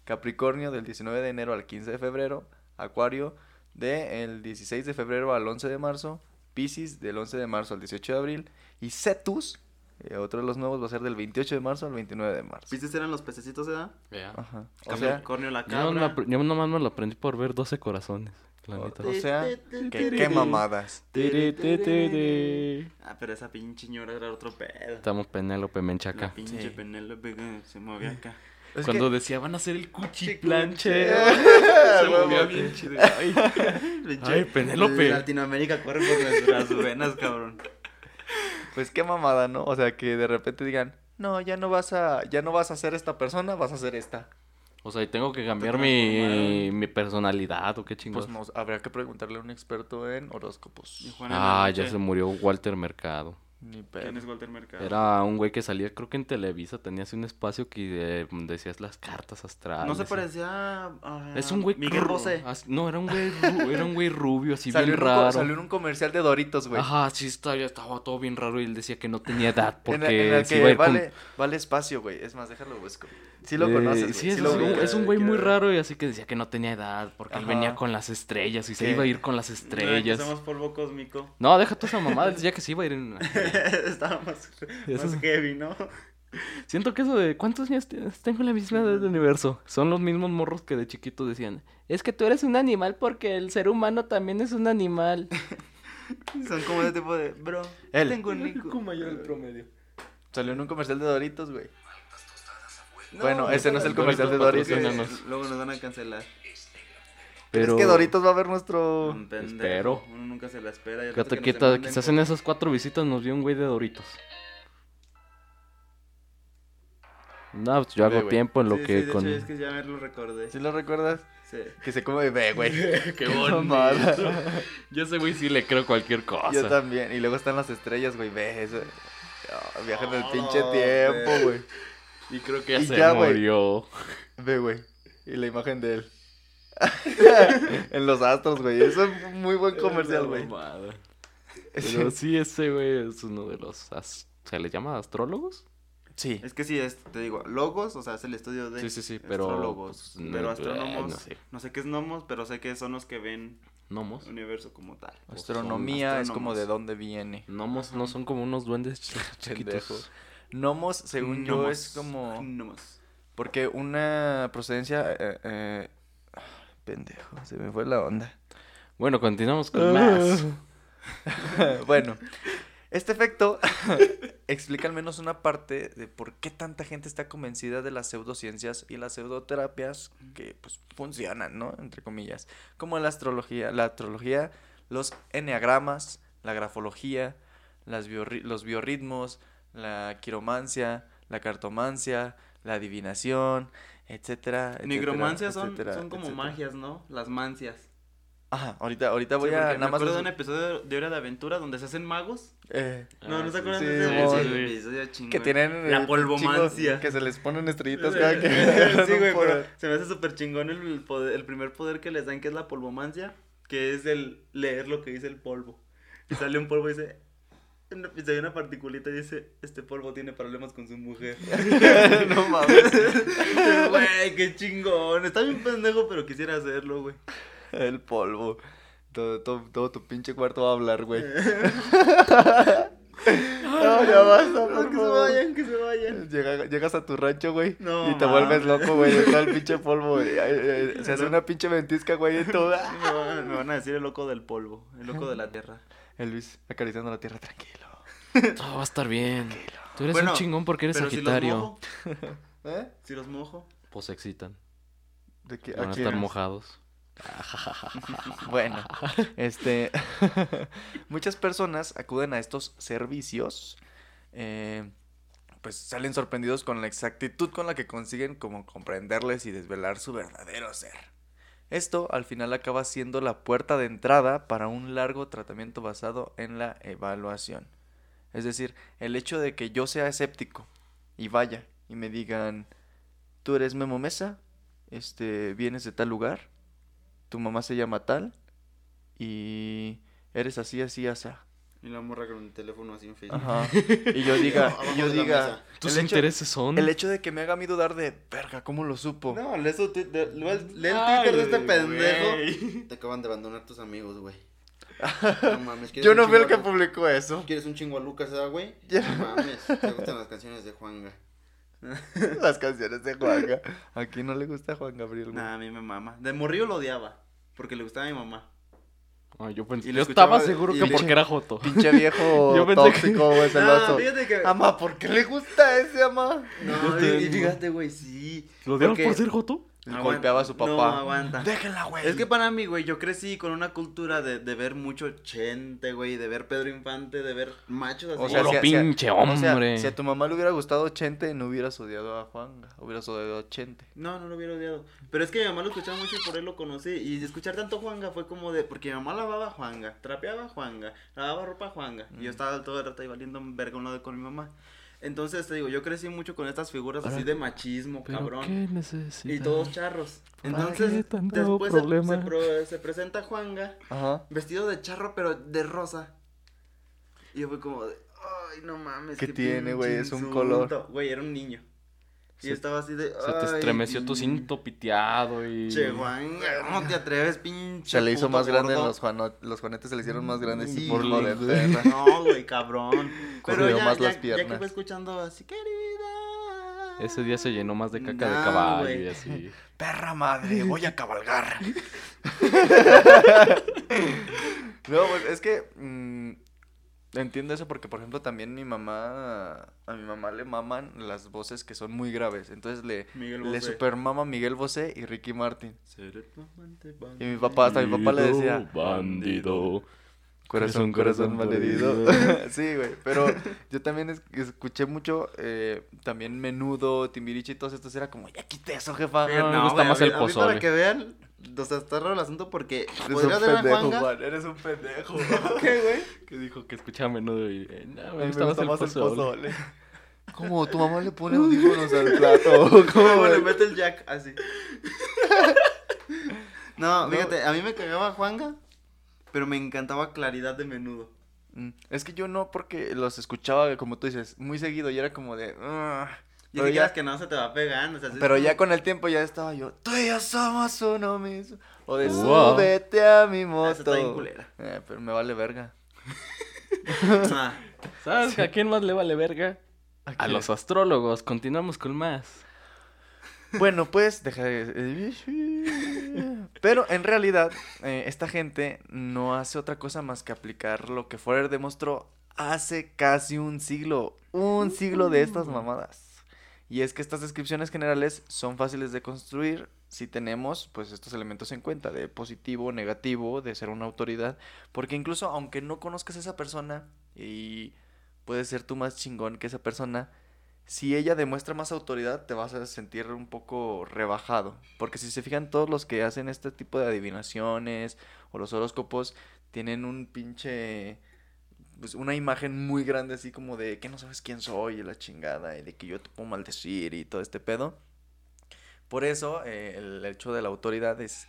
Speaker 2: Capricornio del 19 de enero al 15 de febrero. Acuario del 16 de febrero al 11 de marzo. Piscis del 11 de marzo al 18 de abril. Y Cetus, eh, otro de los nuevos, va a ser del 28 de marzo al 29 de marzo.
Speaker 1: ¿Viste eran los pececitos de edad?
Speaker 3: Ya.
Speaker 2: Ajá. O sea,
Speaker 1: Capricornio la
Speaker 3: Yo, nomás me
Speaker 1: cabra.
Speaker 3: yo nomás me lo aprendí por ver 12 corazones. La
Speaker 2: o, sea, que qué mamadas.
Speaker 3: Tiri, ti, tiri.
Speaker 1: Ah, pero esa pinche ñora era otro pedo.
Speaker 3: Estamos Penélope
Speaker 1: La
Speaker 3: Menchaca.
Speaker 1: pinche
Speaker 2: Sí.
Speaker 1: Penélope que se movía acá.
Speaker 2: Es
Speaker 3: Cuando
Speaker 2: que-
Speaker 3: decía van a hacer el
Speaker 1: Cuchi
Speaker 3: cuchiplanche.
Speaker 2: Ah,
Speaker 3: se movía bien chido. Ay,
Speaker 1: Pinche-
Speaker 3: Ay, Penélope.
Speaker 1: Latinoamérica corre por nuestras venas, cabrón.
Speaker 2: Pues qué mamada, ¿no? O sea, que de repente digan, no, ya no vas a, ya no vas a ser esta persona, vas a ser esta.
Speaker 3: O sea, y tengo que cambiar mi, mi personalidad o qué chingados.
Speaker 2: Pues nos- habría que preguntarle a un experto en horóscopos.
Speaker 1: Y
Speaker 3: ah, ya se murió Walter Mercado.
Speaker 2: Ni pedo.
Speaker 1: ¿Quién es Walter Mercado?
Speaker 3: Era un güey que salía, creo que en Televisa, tenía así un espacio que eh, decías las cartas astrales.
Speaker 1: No se parecía a...
Speaker 3: Es un güey
Speaker 1: Miguel Bosé.
Speaker 3: No, era un güey, era un güey rubio, así
Speaker 2: Salió,
Speaker 3: bien
Speaker 2: un,
Speaker 3: raro.
Speaker 2: salió en un comercial de Doritos, güey.
Speaker 3: Ajá, sí, estaba, estaba todo bien raro y él decía que no tenía edad
Speaker 2: En,
Speaker 3: porque
Speaker 2: en el
Speaker 3: se
Speaker 2: que
Speaker 3: iba con-
Speaker 2: vale, vale espacio, güey. Es más, déjalo busco. Sí lo
Speaker 3: Eh,
Speaker 2: conoces, güey.
Speaker 3: Sí, es,
Speaker 2: lo
Speaker 3: un,
Speaker 2: ubicas.
Speaker 3: es un güey muy raro y así que decía que no tenía edad porque él venía con las estrellas y se
Speaker 2: ¿Qué?
Speaker 3: iba a ir con las estrellas.
Speaker 1: que somos polvo cósmico.
Speaker 3: No, deja toda esa mamada, decía que se iba a ir en...
Speaker 1: Estaba más,
Speaker 3: Eso
Speaker 1: más
Speaker 3: es-
Speaker 1: heavy, ¿no?
Speaker 3: Siento que eso de ¿cuántos años tienes? tengo la misma edad del universo? Son los mismos morros que de chiquitos decían, es que tú eres un animal porque el ser humano también es un animal.
Speaker 1: Son como de tipo de, bro,
Speaker 2: Él.
Speaker 1: tengo un Nico.
Speaker 3: mayor el promedio.
Speaker 2: Salió en un comercial de Doritos, güey.
Speaker 1: No,
Speaker 2: bueno, ese no es el comercial de
Speaker 3: Doritos.
Speaker 1: Luego nos van a cancelar.
Speaker 3: Pero...
Speaker 2: Es que Doritos va a ver nuestro...
Speaker 1: Pendejo.
Speaker 3: espero.
Speaker 1: Uno nunca se la espera. ya
Speaker 3: Fíjate
Speaker 1: tanto que
Speaker 3: que
Speaker 1: nos
Speaker 3: ta-
Speaker 1: manden
Speaker 3: quizás en esas cuatro visitas nos vio un güey de Doritos. No, pues yo hago tiempo en lo
Speaker 1: Sí,
Speaker 3: que
Speaker 1: sí, de
Speaker 3: con...
Speaker 1: hecho, es que ya me lo recordé.
Speaker 2: ¿Sí lo recuerdas?
Speaker 1: Sí.
Speaker 2: Que se come bebé, güey.
Speaker 3: Qué
Speaker 2: mamada.
Speaker 3: Yo ese güey sí le creo cualquier cosa.
Speaker 2: Yo también. Y luego están las estrellas, güey. Ve eso. Ah, viajan en el
Speaker 1: Oh,
Speaker 2: pinche tiempo, güey.
Speaker 3: Y creo que ya
Speaker 2: Y
Speaker 3: se
Speaker 2: ya,
Speaker 3: murió.
Speaker 2: Ve, güey. Y la imagen de él. en los astros, güey. Eso es muy buen comercial, güey.
Speaker 3: Pero sí, ese güey es uno de los... as- ¿Se le llama astrólogos?
Speaker 2: Sí.
Speaker 1: Es que sí, es, te digo, logos, o sea, es el estudio de
Speaker 3: Sí, sí, sí, pero,
Speaker 1: astrólogos.
Speaker 3: pues, no,
Speaker 1: pero astrónomos,
Speaker 3: no sé.
Speaker 1: no sé qué es nomos, pero sé que son los que ven
Speaker 3: ¿Nomos?
Speaker 1: el universo como tal.
Speaker 2: Astronomía es como de dónde viene.
Speaker 3: ¿Nomos no son como unos duendes chiquitos?
Speaker 2: Nomos, según yo, es como...
Speaker 1: Nomos.
Speaker 2: Porque una procedencia... eh, eh, ah, Pendejo, se me fue la onda.
Speaker 3: Bueno, continuamos con más.
Speaker 2: bueno, este efecto explica al menos una parte de por qué tanta gente está convencida de las pseudociencias y las pseudoterapias que pues funcionan, ¿no? Entre comillas. Como la astrología, la astrología, los enneagramas, la grafología, las biorri- los biorritmos, la quiromancia, la cartomancia, la adivinación, etcétera, etcétera,
Speaker 1: Nigromancias son,
Speaker 2: etcétera,
Speaker 1: son como
Speaker 2: etcétera.
Speaker 1: magias, ¿no? Las mancias.
Speaker 2: Ajá, ahorita, ahorita voy
Speaker 1: Sí,
Speaker 2: a
Speaker 1: porque me
Speaker 2: nada más...
Speaker 1: acuerdo de un episodio de Hora de Aventura donde se hacen magos.
Speaker 2: eh,
Speaker 1: No,
Speaker 3: Ah,
Speaker 1: ¿no se
Speaker 3: sí,
Speaker 1: acuerdan
Speaker 2: sí,
Speaker 1: de ese
Speaker 2: sí,
Speaker 1: episodio chingón?
Speaker 2: Que tienen
Speaker 1: La
Speaker 2: el
Speaker 1: polvomancia.
Speaker 2: Que se les ponen estrellitas cada que
Speaker 1: sí, güey, pero se me hace súper chingón el, poder- el primer poder que les dan, que es la polvomancia, que es el leer lo que dice el polvo. Y sale un polvo y dice, se ve una particulita y dice, este polvo tiene problemas con su mujer.
Speaker 2: no mames.
Speaker 1: Güey, qué chingón. Está bien pendejo, pero quisiera hacerlo, güey.
Speaker 2: El polvo. Todo, todo, todo tu pinche cuarto va a hablar, güey. no, ya basta, por
Speaker 1: que se vayan, que se vayan.
Speaker 2: Llega- llegas a tu rancho, güey.
Speaker 1: No,
Speaker 2: y te vuelves loco, güey. todo el pinche polvo, güey. Se hace una pinche ventisca, güey. Y todo.
Speaker 1: Me van, me van a decir el loco del polvo, el loco de la tierra.
Speaker 2: El Luis acariciando la tierra, tranquilo.
Speaker 3: Todo va a estar bien. Tú eres
Speaker 1: Bueno,
Speaker 3: un chingón porque eres
Speaker 1: Pero si los
Speaker 3: Sagitario.
Speaker 1: mojo,
Speaker 2: ¿Eh?
Speaker 1: si los mojo,
Speaker 3: Pues se excitan.
Speaker 2: ¿De qué?
Speaker 3: Van
Speaker 2: ¿A
Speaker 3: estar mojados.
Speaker 2: Bueno, este. muchas personas acuden a estos servicios. eh, pues salen sorprendidos con la exactitud con la que consiguen como comprenderles y desvelar su verdadero ser. Esto al final acaba siendo la puerta de entrada para un largo tratamiento basado en la evaluación. Es decir, el hecho de que yo sea escéptico y vaya y me digan, tú eres Memo Mesa, este, vienes de tal lugar, tu mamá se llama tal y eres así, así, asá.
Speaker 1: Y la morra con el teléfono así en Facebook.
Speaker 2: Ajá. Y yo diga, y yo diga.
Speaker 3: Tus
Speaker 2: hecho,
Speaker 3: intereses son.
Speaker 2: el hecho de que me haga a mí dudar de, verga, ¿cómo lo supo?
Speaker 1: No, lee, su lee el lee el
Speaker 3: Ay,
Speaker 1: Twitter de este pendejo. Te acaban de abandonar tus amigos, güey. No mames, ¿quieres
Speaker 2: yo no fui el que publicó eso.
Speaker 1: ¿Quieres un chingo a Lucas, eh, güey?
Speaker 2: Ya.
Speaker 1: No mames, te gustan las canciones de Juanga.
Speaker 2: Las canciones de Juanga. ¿A quién no le gusta Juan Gabriel? güey?
Speaker 1: Nah, a mí me mama. De morrillo lo odiaba, porque le gustaba a mi mamá.
Speaker 3: Ay, yo pensé- yo estaba seguro
Speaker 1: y
Speaker 3: que porque era Joto.
Speaker 2: Pinche viejo
Speaker 3: Yo pensé que-
Speaker 2: tóxico, güey, celoso.
Speaker 1: Ah, fíjate que...
Speaker 2: Ama, ¿por qué le gusta ese ama?
Speaker 1: No, y, fíjate, güey, sí.
Speaker 3: ¿Lo
Speaker 1: Porque-
Speaker 3: por ser Joto?
Speaker 1: Aguanta.
Speaker 2: Golpeaba a su papá.
Speaker 1: No, aguanta.
Speaker 2: Déjenla, güey.
Speaker 1: Es que para mí, güey, yo crecí con una cultura de, de ver mucho Chente, güey, de ver Pedro Infante, de ver machos así.
Speaker 2: O sea, si a-
Speaker 3: pinche
Speaker 2: si a- o sea,
Speaker 3: hombre.
Speaker 2: si a tu mamá le hubiera gustado Chente, no hubieras odiado a Juanga. Hubieras odiado a Chente.
Speaker 1: No, no lo hubiera odiado. Pero es que mi mamá lo escuchaba mucho y por él lo conocí. Y escuchar tanto Juanga fue como de. Porque mi mamá lavaba Juanga, trapeaba Juanga, lavaba ropa Juanga. Y yo
Speaker 2: Mm.
Speaker 1: estaba todo el rato ahí valiendo verga a con mi mamá. Entonces te digo, yo crecí mucho con estas figuras así de machismo,
Speaker 3: ¿Pero
Speaker 1: cabrón.
Speaker 3: qué necesitas?
Speaker 1: Y todos charros.
Speaker 3: ¿Para
Speaker 1: Entonces,
Speaker 3: qué
Speaker 1: después se, se pro- se presenta Juanga
Speaker 2: Ajá.
Speaker 1: vestido de charro, pero de rosa. Y yo fui como de, ay, no mames.
Speaker 2: ¿Qué tiene,
Speaker 1: pinche
Speaker 2: güey? Es un
Speaker 1: insulto".
Speaker 2: color.
Speaker 1: Güey, era un niño. Y
Speaker 3: Se-
Speaker 1: estaba así de,
Speaker 3: Se te
Speaker 1: "Ay,
Speaker 3: estremeció tu
Speaker 1: mm,
Speaker 3: cinto piteado y...
Speaker 1: Che, Juanga, ¿cómo te atreves, pinche?
Speaker 2: Se le hizo
Speaker 1: puto
Speaker 2: más grande los, juano- los juanetes, se le hicieron más grandes.
Speaker 3: Mm,
Speaker 2: Sí,
Speaker 3: por
Speaker 2: hijo de
Speaker 3: lindo.
Speaker 2: perra.
Speaker 1: No, güey, cabrón. Pero
Speaker 2: Corrió
Speaker 1: ya,
Speaker 2: más
Speaker 1: ya,
Speaker 2: las
Speaker 1: ya
Speaker 2: piernas.
Speaker 1: que fue escuchando así, querida.
Speaker 3: Ese día se llenó más de caca de caballo y así.
Speaker 2: Perra madre, voy a cabalgar. No, pues es que mm, entiendo eso porque, por ejemplo, también mi mamá, a mi mamá le maman las voces que son muy graves. Entonces le,
Speaker 1: Miguel
Speaker 2: le
Speaker 1: Bosé.
Speaker 2: super mama Miguel Bosé y Ricky Martin.
Speaker 1: Seré tu amante,
Speaker 2: Y mi papá, hasta mi papá le decía,
Speaker 3: Bandido.
Speaker 2: corazón,
Speaker 3: Corazón,
Speaker 2: malherido. sí, güey. Pero yo también es- escuché mucho, eh, también Menudo, Timbiriche y todos estos. Era como, ya quité eso, jefa.
Speaker 3: No, me gusta
Speaker 1: güey,
Speaker 3: más
Speaker 1: a
Speaker 3: el
Speaker 1: a
Speaker 3: pozole.
Speaker 1: para que vean, o sea, está raro el asunto porque
Speaker 2: Eres
Speaker 1: podría
Speaker 2: un pendejo,
Speaker 1: Juanga.
Speaker 2: Juan. Eres un pendejo.
Speaker 1: ¿Qué, güey?
Speaker 3: Que dijo que escuchaba a menudo y... eh, no, me gusta más el pozole.
Speaker 2: ¿Cómo? ¿Tu mamá le pone audífonos al plato? ¿Cómo,
Speaker 1: ¿Cómo le mete el jack así? no,
Speaker 2: No.
Speaker 1: fíjate, a mí me cagaba Juanga, pero me encantaba Claridad de Menudo.
Speaker 2: Mm, Es que yo no, porque los escuchaba, como tú dices, muy seguido y era como de...
Speaker 1: Y
Speaker 2: Pero
Speaker 1: si
Speaker 2: ya,
Speaker 1: quieras que no se te va pegando, o sea,
Speaker 2: pero
Speaker 1: como-
Speaker 2: ya con el tiempo ya estaba yo, tú y yo somos uno mismo. O de
Speaker 3: Wow.
Speaker 2: súbete a mi
Speaker 1: Ah,
Speaker 2: moto.
Speaker 1: esa está bien culera.
Speaker 2: Eh, pero me vale verga.
Speaker 1: Ah,
Speaker 3: ¿Sabes a quién más le vale verga? A los astrólogos. Continuamos con más.
Speaker 2: Bueno, pues, deja de... Pero en realidad, eh, esta gente no hace otra cosa más que aplicar lo que Forer demostró hace casi un siglo. Un siglo de estas mamadas. Y es que estas descripciones generales son fáciles de construir si tenemos pues estos elementos en cuenta, de positivo, negativo, de ser una autoridad. Porque incluso aunque no conozcas a esa persona y puedes ser tú más chingón que esa persona, si ella demuestra más autoridad, te vas a sentir un poco rebajado. Porque si se fijan, todos los que hacen este tipo de adivinaciones o los horóscopos tienen un pinche. Pues una imagen muy grande, así como de que no sabes quién soy y la chingada, y de que yo te puedo maldecir y todo este pedo. Por eso, eh, el hecho de la autoridad es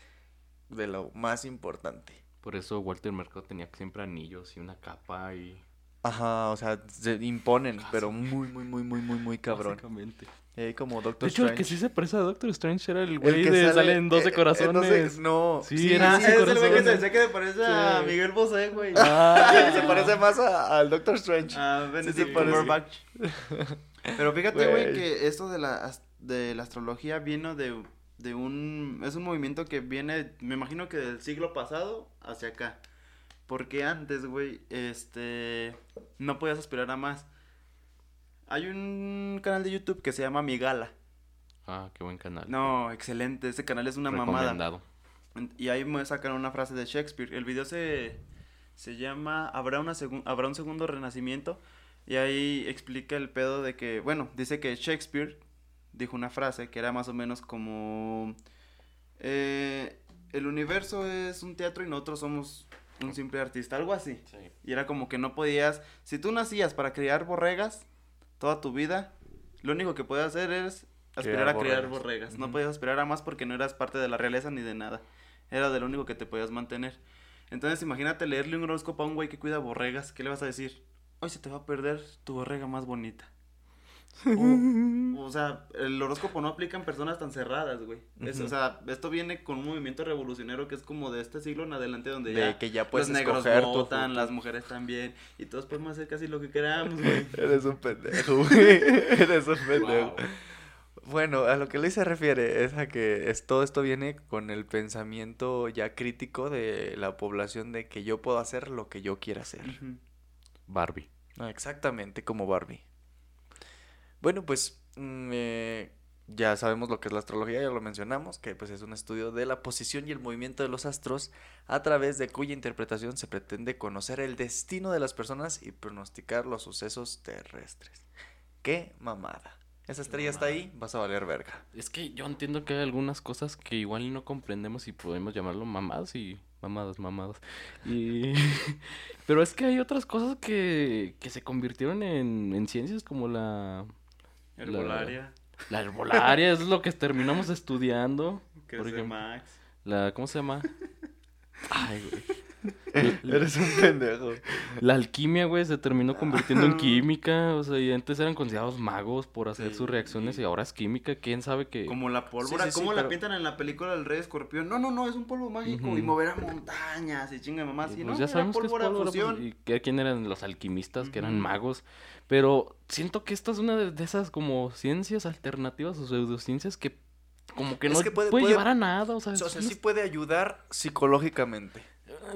Speaker 2: de lo más importante.
Speaker 3: Por eso Walter Mercado tenía siempre anillos y una capa y...
Speaker 2: Ajá, o sea, se imponen, pero muy, muy, muy, muy, muy, muy cabrón.
Speaker 3: Básicamente.
Speaker 2: Ahí como
Speaker 3: De
Speaker 2: Doctor
Speaker 3: hecho, el que
Speaker 2: Strange.
Speaker 3: sí se parece a Doctor Strange era el
Speaker 2: El
Speaker 3: güey
Speaker 2: que
Speaker 3: de
Speaker 2: sale-
Speaker 3: Salen 12
Speaker 2: eh, eh,
Speaker 3: corazones.
Speaker 2: no,
Speaker 3: Sí, era ese
Speaker 1: es el güey que se decía que se parece a
Speaker 3: Sí.
Speaker 1: Miguel Bosé, güey.
Speaker 3: Ah,
Speaker 2: se parece más a- al Doctor Strange.
Speaker 1: Ah,
Speaker 2: Sí,
Speaker 1: Benedict
Speaker 2: se parece.
Speaker 1: Cumberbatch. Pero fíjate, güey, que esto de la, de la astrología viene de, de un... Es un movimiento que viene, me imagino que del siglo pasado hacia acá. Porque antes, güey, este... No podías aspirar a más. Hay un canal de YouTube que se llama Migala.
Speaker 3: Ah, qué buen canal.
Speaker 1: No, excelente. Ese canal es una mamada.
Speaker 3: Recomendado.
Speaker 1: Y ahí me sacan una frase de Shakespeare. El video se, se llama ¿Habrá, una segun- ¿Habrá un segundo renacimiento? Y ahí explica el pedo de que, bueno, dice que Shakespeare dijo una frase que era más o menos como... eh, el universo es un teatro y nosotros somos un simple artista, algo así.
Speaker 3: Sí.
Speaker 1: Y era como que no podías, si tú nacías para criar borregas toda tu vida, lo único que podías hacer es aspirar a criar
Speaker 2: borregas.
Speaker 1: borregas. No podías aspirar a más porque no eras parte de la realeza ni de nada. Era de lo único que te podías mantener. Entonces imagínate leerle un horóscopo a un güey que cuida borregas. ¿Qué le vas a decir? Hoy se te va a perder tu borrega más bonita. O, o sea, el horóscopo no aplica en personas tan cerradas, güey. Es-. O sea, esto viene con un movimiento revolucionario que es como de este siglo en adelante donde
Speaker 2: De
Speaker 1: ya
Speaker 2: que ya puedes
Speaker 1: los negros votan, las mujeres también, y todos podemos hacer casi lo que queramos, güey.
Speaker 2: Eres un pendejo, güey. Eres un pendejo. Bueno, a lo que Luis se refiere es a que es, todo esto viene con el pensamiento ya crítico de la población de que yo puedo hacer lo que yo quiera hacer.
Speaker 3: Barbie.
Speaker 2: Ah, Exactamente como Barbie. Bueno, pues mm, eh, ya sabemos lo que es la astrología, ya lo mencionamos, que pues es un estudio de la posición y el movimiento de los astros a través de cuya interpretación se pretende conocer el destino de las personas y pronosticar los sucesos terrestres. ¡Qué mamada! Esa estrella está ahí, vas a valer verga.
Speaker 3: Es que yo entiendo que hay algunas cosas que igual no comprendemos y podemos llamarlo mamadas y mamadas, mamadas. Y... Pero es que hay otras cosas que, que se convirtieron en, en ciencias como la...
Speaker 1: Herbolaria,
Speaker 3: La herbolaria, eso es lo que terminamos estudiando.
Speaker 1: que
Speaker 3: por
Speaker 1: es de
Speaker 3: ejemplo.
Speaker 1: Max.
Speaker 3: La, ¿cómo se llama? Ay, güey.
Speaker 2: Eres un pendejo.
Speaker 3: La alquimia, güey, se terminó convirtiendo en química. O sea, y antes eran considerados magos por hacer
Speaker 1: Sí.
Speaker 3: sus reacciones y ahora es química. ¿Quién sabe qué?
Speaker 1: Como la pólvora,
Speaker 2: sí, sí,
Speaker 1: ¿cómo la
Speaker 2: pero-
Speaker 1: pintan en la película del Rey Escorpión? No, no, no, es un polvo mágico y
Speaker 3: Ujú.
Speaker 1: moverá montañas y chinga mamá,
Speaker 3: Y pues
Speaker 1: ¿no?
Speaker 3: ya sabemos que es
Speaker 1: pólvora
Speaker 3: pues, y que quién eran los alquimistas, que eran magos. Pero siento que esta es una de, de esas como ciencias alternativas o pseudociencias que como que
Speaker 2: Es
Speaker 3: no
Speaker 2: que puede-
Speaker 3: puede,
Speaker 2: puede-
Speaker 3: llevar a nada. O sea,
Speaker 2: O sea,
Speaker 3: son
Speaker 2: sí puede ayudar psicológicamente.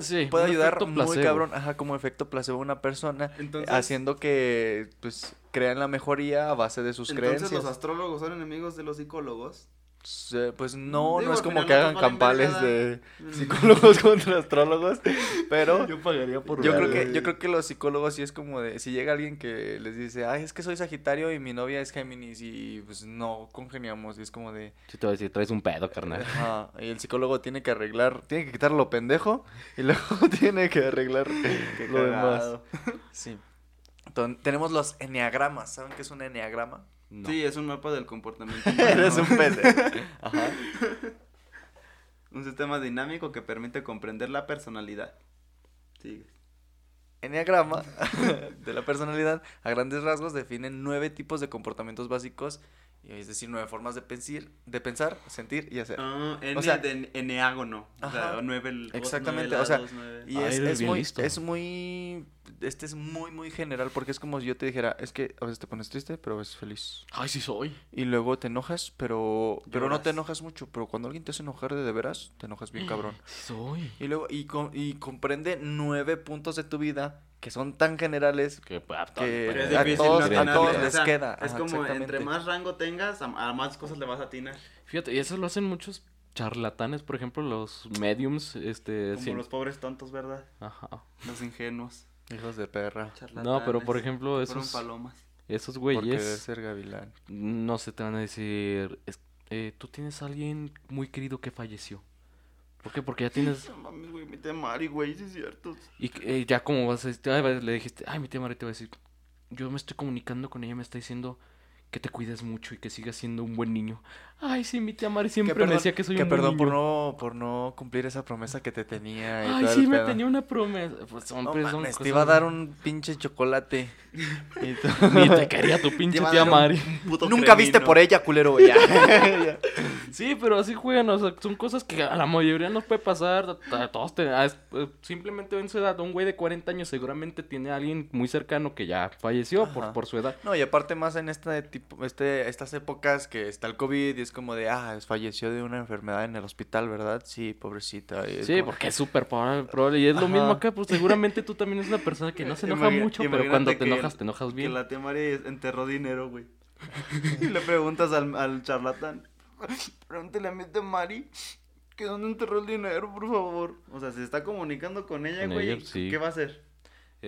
Speaker 3: Sí,
Speaker 2: puede ayudar muy
Speaker 3: placebo.
Speaker 2: cabrón, ajá, como efecto placebo a una persona,
Speaker 1: Entonces-
Speaker 2: haciendo que, pues, crean la mejoría a base de sus
Speaker 1: Entonces
Speaker 2: creencias.
Speaker 1: los astrólogos son enemigos de los psicólogos.
Speaker 2: Se- Pues no,
Speaker 1: Digo,
Speaker 2: no es como que hagan campales de
Speaker 1: Mm.
Speaker 2: psicólogos contra astrólogos, pero
Speaker 3: Yo pagaría por
Speaker 2: yo creo que yo creo que los psicólogos sí es como de si llega alguien que les dice, "Ay, es que soy Sagitario y mi novia es Géminis y pues no congeniamos." Y es como de,
Speaker 3: Sí te voy a decir, traes un pedo, carnal.
Speaker 2: y el psicólogo tiene que arreglar, tiene que quitar lo pendejo y luego tiene que arreglar lo demás. Sí. Entonces, tenemos los enneagramas, ¿saben qué es un enneagrama?
Speaker 3: No.
Speaker 1: Sí, es un mapa del comportamiento.
Speaker 2: Eres
Speaker 1: humano.
Speaker 2: un pendejo. Ajá.
Speaker 1: Un sistema dinámico que permite comprender la personalidad. Sigue.
Speaker 2: Enneagrama de la personalidad, a grandes rasgos, define nueve tipos de comportamientos básicos, es decir, nueve formas de pensar, de pensar, sentir y hacer.
Speaker 1: Ah, N
Speaker 2: O sea-
Speaker 1: de eneágono. O sea, nueve el-
Speaker 2: Exactamente,
Speaker 1: nueve
Speaker 2: o sea,
Speaker 1: nueve-
Speaker 2: Y
Speaker 3: Ah,
Speaker 2: es, muy,
Speaker 3: listo.
Speaker 2: es muy, este es muy, muy general, porque es como si yo te dijera, es que a veces te pones triste, pero a veces feliz.
Speaker 3: Ay, sí soy.
Speaker 2: Y luego te enojas, pero, pero no te enojas mucho, pero cuando alguien te hace enojar de, de veras, te enojas bien cabrón.
Speaker 3: Sí soy.
Speaker 2: Y luego, y, com- y comprende nueve puntos de tu vida que son tan generales
Speaker 3: Que, pues, a
Speaker 2: Que-
Speaker 1: Pero es
Speaker 2: a
Speaker 1: difícil
Speaker 2: todos-
Speaker 1: no
Speaker 2: a
Speaker 1: atinarle,
Speaker 2: todos
Speaker 1: o
Speaker 2: les
Speaker 1: sea,
Speaker 2: queda,
Speaker 1: Es
Speaker 2: ajá,
Speaker 1: como entre más rango tengas, a, a más cosas le vas a atinar.
Speaker 3: Fíjate, y eso lo hacen muchos charlatanes, por ejemplo, los mediums, este...
Speaker 1: Como los pobres tontos, ¿verdad?
Speaker 3: Ajá.
Speaker 1: Los ingenuos.
Speaker 2: hijos de perra.
Speaker 3: No, pero por ejemplo, esos,
Speaker 1: palomas.
Speaker 3: esos güeyes,
Speaker 2: ser gavilán.
Speaker 3: no sé, te van a decir, es- eh, tú tienes a alguien muy querido que falleció. ¿Por qué? Porque ya tienes...
Speaker 1: No mames, güey, mi tía Mari, güey, sí es cierto.
Speaker 3: Y eh, ya como vas a decir, ay, le dijiste, ay, mi tía María te va a decir, yo me estoy comunicando con ella, me está diciendo que te cuides mucho y que sigas siendo un buen niño. Ay, sí, mi tía María siempre me decía que soy
Speaker 2: que
Speaker 3: un buen
Speaker 2: perdón por
Speaker 3: niño.
Speaker 2: no, por no cumplir esa promesa que te tenía y
Speaker 3: Ay,
Speaker 2: todo
Speaker 3: sí,
Speaker 2: el
Speaker 3: me
Speaker 2: pedo.
Speaker 3: tenía una promesa. Pues
Speaker 2: No
Speaker 3: son
Speaker 2: mames, te iba a dar un pinche chocolate. Y tú-
Speaker 3: Ni te quería tu pinche
Speaker 1: Te
Speaker 3: tía Mari.
Speaker 2: Nunca viste por ella, culero. Ya.
Speaker 3: Sí, pero así juegan, o sea, son cosas que a la mayoría nos puede pasar. a- todos te- a- eh, simplemente ven su edad. Un güey de 40 años seguramente tiene a alguien muy cercano que ya falleció por,
Speaker 2: Ajá.
Speaker 3: por su edad.
Speaker 2: No, y aparte más en este tipo, este, estas épocas que está el COVID y es como de, ah, falleció de una enfermedad en el hospital, ¿verdad? Sí, pobrecita. y es
Speaker 3: Sí,
Speaker 2: como-
Speaker 3: porque es súper proba- probable. Y es lo mismo
Speaker 2: Ajá.
Speaker 3: acá, pues seguramente tú también eres una persona que no se enoja
Speaker 1: Imagi-
Speaker 3: mucho, pero cuando te
Speaker 1: que-
Speaker 3: enojas, te enojas
Speaker 1: Que
Speaker 3: bien.
Speaker 1: la tía Mari enterró dinero, güey. y le preguntas al, al charlatán, pregúntale a mi tía Mari que dónde enterró el dinero, por favor. O sea, se está comunicando con ella, güey.
Speaker 3: sí.
Speaker 1: ¿Qué va a hacer?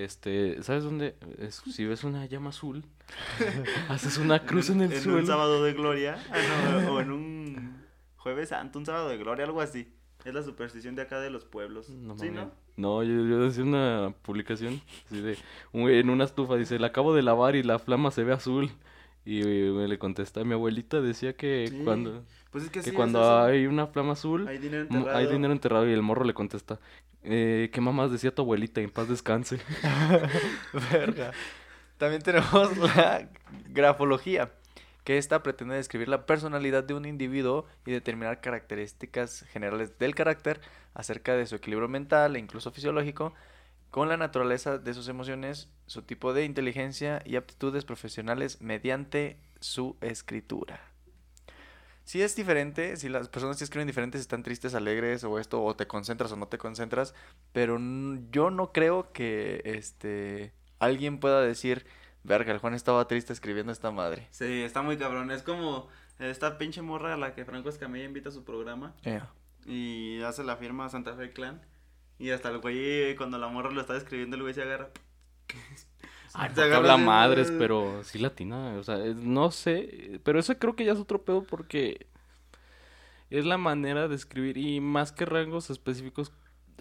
Speaker 3: Este, ¿sabes dónde? Es- si ves una llama azul, haces una cruz en el
Speaker 1: en
Speaker 3: suelo.
Speaker 1: un sábado de gloria. ah, no, o en un jueves santo, un sábado de gloria, algo así. Es la superstición de acá de los pueblos.
Speaker 3: No,
Speaker 1: ¿Sí, no?
Speaker 3: No, yo, yo decía una publicación así de en una estufa dice, la acabo de lavar y la flama se ve azul. Y me le contesta, mi abuelita decía que
Speaker 1: Sí,
Speaker 3: cuando
Speaker 1: Pues es que,
Speaker 3: que
Speaker 1: sí, es
Speaker 3: cuando hay una flama azul
Speaker 1: Hay dinero
Speaker 3: mo-
Speaker 1: enterrado.
Speaker 3: hay dinero enterrado y el morro le contesta, eh, ¿qué mamás decía tu abuelita? En paz descanse.
Speaker 2: Verga. También tenemos la grafología, que esta pretende describir la personalidad de un individuo y determinar características generales del carácter acerca de su equilibrio mental e incluso fisiológico, con la naturaleza de sus emociones, su tipo de inteligencia y aptitudes profesionales mediante su escritura. Si es diferente, si las personas que escriben diferentes están tristes, alegres o esto, o te concentras o no te concentras, pero yo no creo que este alguien pueda decir, verga, el Juan estaba triste escribiendo esta madre.
Speaker 1: Sí, está muy cabrón. Es como esta pinche morra a la que Franco Escamilla invita a su programa y hace la firma Santa Fe Clan. Y hasta el güey, cuando la morra lo está escribiendo, el güey se agarra.
Speaker 3: Ay,
Speaker 1: agarra
Speaker 3: habla madres, pero sí latina, o sea, no sé, pero eso creo que ya es otro pedo porque es la manera de escribir y más que rangos específicos,